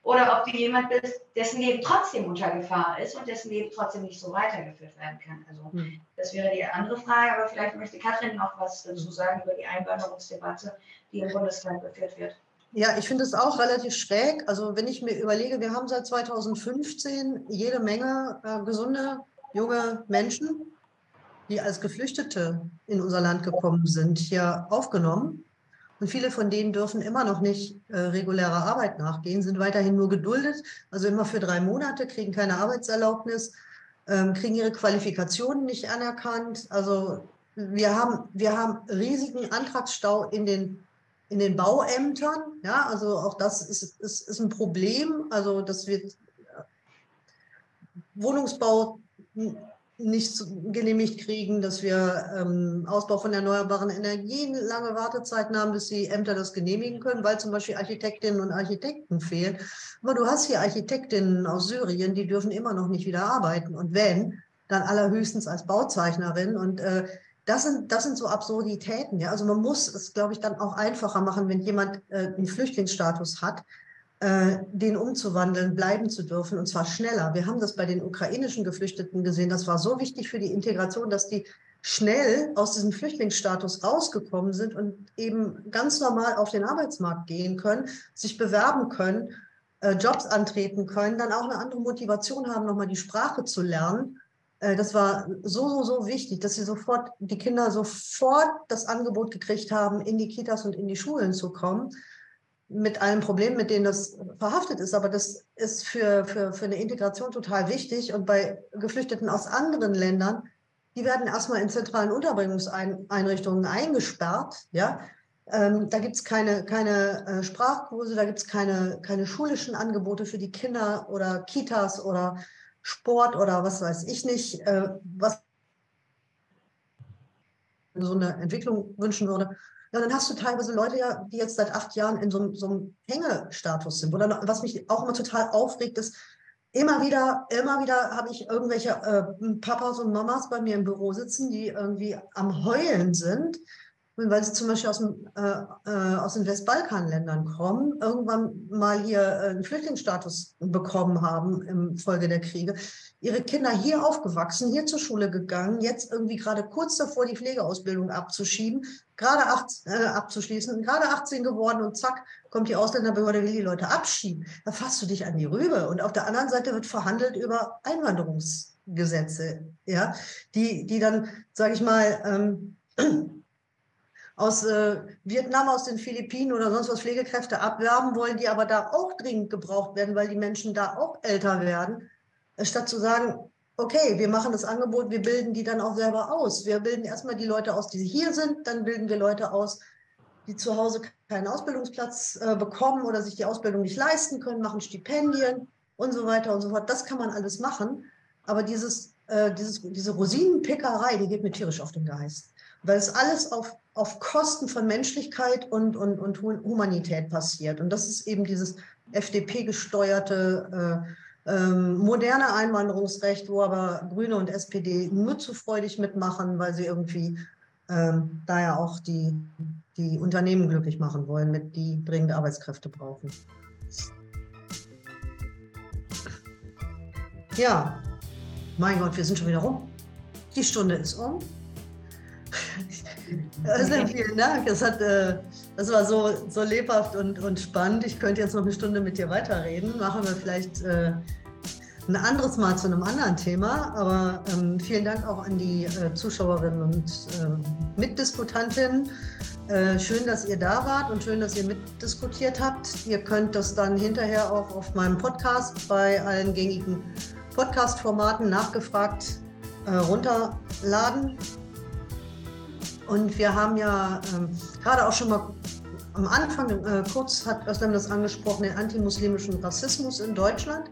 oder ob du jemand bist, dessen Leben trotzdem unter Gefahr ist und dessen Leben trotzdem nicht so weitergeführt werden kann. Also mhm. das wäre die andere Frage, aber vielleicht möchte Katrin noch was dazu sagen über die Einwanderungsdebatte, die im Bundestag geführt wird. Ja, ich finde es auch relativ schräg. Also wenn ich mir überlege, wir haben seit 2015 jede Menge äh, gesunde junge Menschen, die als Geflüchtete in unser Land gekommen sind, hier aufgenommen. Und viele von denen dürfen immer noch nicht äh, regulärer Arbeit nachgehen, sind weiterhin nur geduldet, also immer für drei Monate, kriegen keine Arbeitserlaubnis, ähm, kriegen ihre Qualifikationen nicht anerkannt. Also wir haben, wir haben riesigen Antragsstau in den, in den Bauämtern. Ja, also auch das ist, ist, ist ein Problem. Also das wird äh, Wohnungsbau nicht genehmigt kriegen, dass wir ähm, Ausbau von erneuerbaren Energien lange Wartezeiten haben, bis die Ämter das genehmigen können, weil zum Beispiel Architektinnen und Architekten fehlen. Aber du hast hier Architektinnen aus Syrien, die dürfen immer noch nicht wieder arbeiten. Und wenn, dann allerhöchstens als Bauzeichnerin. Und äh, das sind, das sind so Absurditäten. Ja? Also man muss es, glaube ich, dann auch einfacher machen, wenn jemand äh, einen Flüchtlingsstatus hat, den umzuwandeln, bleiben zu dürfen, und zwar schneller. Wir haben das bei den ukrainischen Geflüchteten gesehen. Das war so wichtig für die Integration, dass die schnell aus diesem Flüchtlingsstatus rausgekommen sind und eben ganz normal auf den Arbeitsmarkt gehen können, sich bewerben können, äh, Jobs antreten können, dann auch eine andere Motivation haben, nochmal die Sprache zu lernen. Äh, das war so, so, so wichtig, dass sie sofort, die Kinder sofort das Angebot gekriegt haben, in die Kitas und in die Schulen zu kommen mit allen Problemen, mit denen das verhaftet ist. Aber das ist für, für, für eine Integration total wichtig. Und bei Geflüchteten aus anderen Ländern, die werden erstmal in zentralen Unterbringungseinrichtungen eingesperrt. Ja? Ähm, da gibt es keine, keine äh, Sprachkurse, da gibt es keine, keine schulischen Angebote für die Kinder oder Kitas oder Sport oder was weiß ich nicht, äh, was so eine Entwicklung wünschen würde. Ja, dann hast du teilweise Leute ja, die jetzt seit acht Jahren in so, so einem Hängestatus sind. Oder was mich auch immer total aufregt, ist, immer wieder, immer wieder habe ich irgendwelche äh, Papas und Mamas bei mir im Büro sitzen, die irgendwie am Heulen sind, weil sie zum Beispiel aus, dem, äh, äh, aus den Westbalkanländern kommen, irgendwann mal hier äh, einen Flüchtlingsstatus bekommen haben im Folge der Kriege, ihre Kinder hier aufgewachsen, hier zur Schule gegangen, jetzt irgendwie gerade kurz davor die Pflegeausbildung abzuschieben, gerade acht, äh, abzuschließen, gerade 18 geworden und zack, kommt die Ausländerbehörde, will die Leute abschieben. Da fasst du dich an die Rübe. Und auf der anderen Seite wird verhandelt über Einwanderungsgesetze, ja, die, die dann, sage ich mal, ähm, aus äh, Vietnam, aus den Philippinen oder sonst was Pflegekräfte abwerben wollen, die aber da auch dringend gebraucht werden, weil die Menschen da auch älter werden, statt zu sagen, okay, wir machen das Angebot, wir bilden die dann auch selber aus. Wir bilden erstmal die Leute aus, die hier sind, dann bilden wir Leute aus, die zu Hause keinen Ausbildungsplatz äh, bekommen oder sich die Ausbildung nicht leisten können, machen Stipendien und so weiter und so fort. Das kann man alles machen. Aber dieses, äh, dieses, diese Rosinenpickerei, die geht mir tierisch auf den Geist. Weil es alles auf, auf Kosten von Menschlichkeit und, und, und Humanität passiert. Und das ist eben dieses FDP-gesteuerte äh, ähm, moderne Einwanderungsrecht, wo aber Grüne und SPD nur zu freudig mitmachen, weil sie irgendwie ähm, da ja auch die, die Unternehmen glücklich machen wollen, mit die dringende Arbeitskräfte brauchen. Ja, mein Gott, wir sind schon wieder rum. Die Stunde ist um. Also, vielen Dank. Das, hat, äh, das war so, so lebhaft und, und spannend. Ich könnte jetzt noch eine Stunde mit dir weiterreden. Machen wir vielleicht äh, ein anderes Mal zu einem anderen Thema. Aber ähm, vielen Dank auch an die äh, Zuschauerinnen und äh, Mitdiskutantinnen. Äh, schön, dass ihr da wart und schön, dass ihr mitdiskutiert habt. Ihr könnt das dann hinterher auch auf meinem Podcast bei allen gängigen Podcast-Formaten nachgefragt äh, runterladen. Und wir haben ja ähm, gerade auch schon mal am Anfang, äh, kurz hat Özlem das angesprochen, den antimuslimischen Rassismus in Deutschland.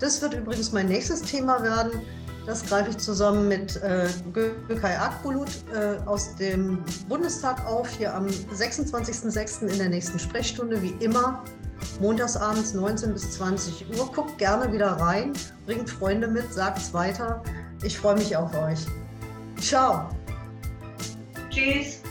Das wird übrigens mein nächstes Thema werden. Das greife ich zusammen mit äh, Gökay Akbulut äh, aus dem Bundestag auf, hier am 26.06. in der nächsten Sprechstunde, wie immer, montagsabends 19 bis 20 Uhr. Guckt gerne wieder rein, bringt Freunde mit, sagt es weiter. Ich freue mich auf euch. Ciao. Tschüss.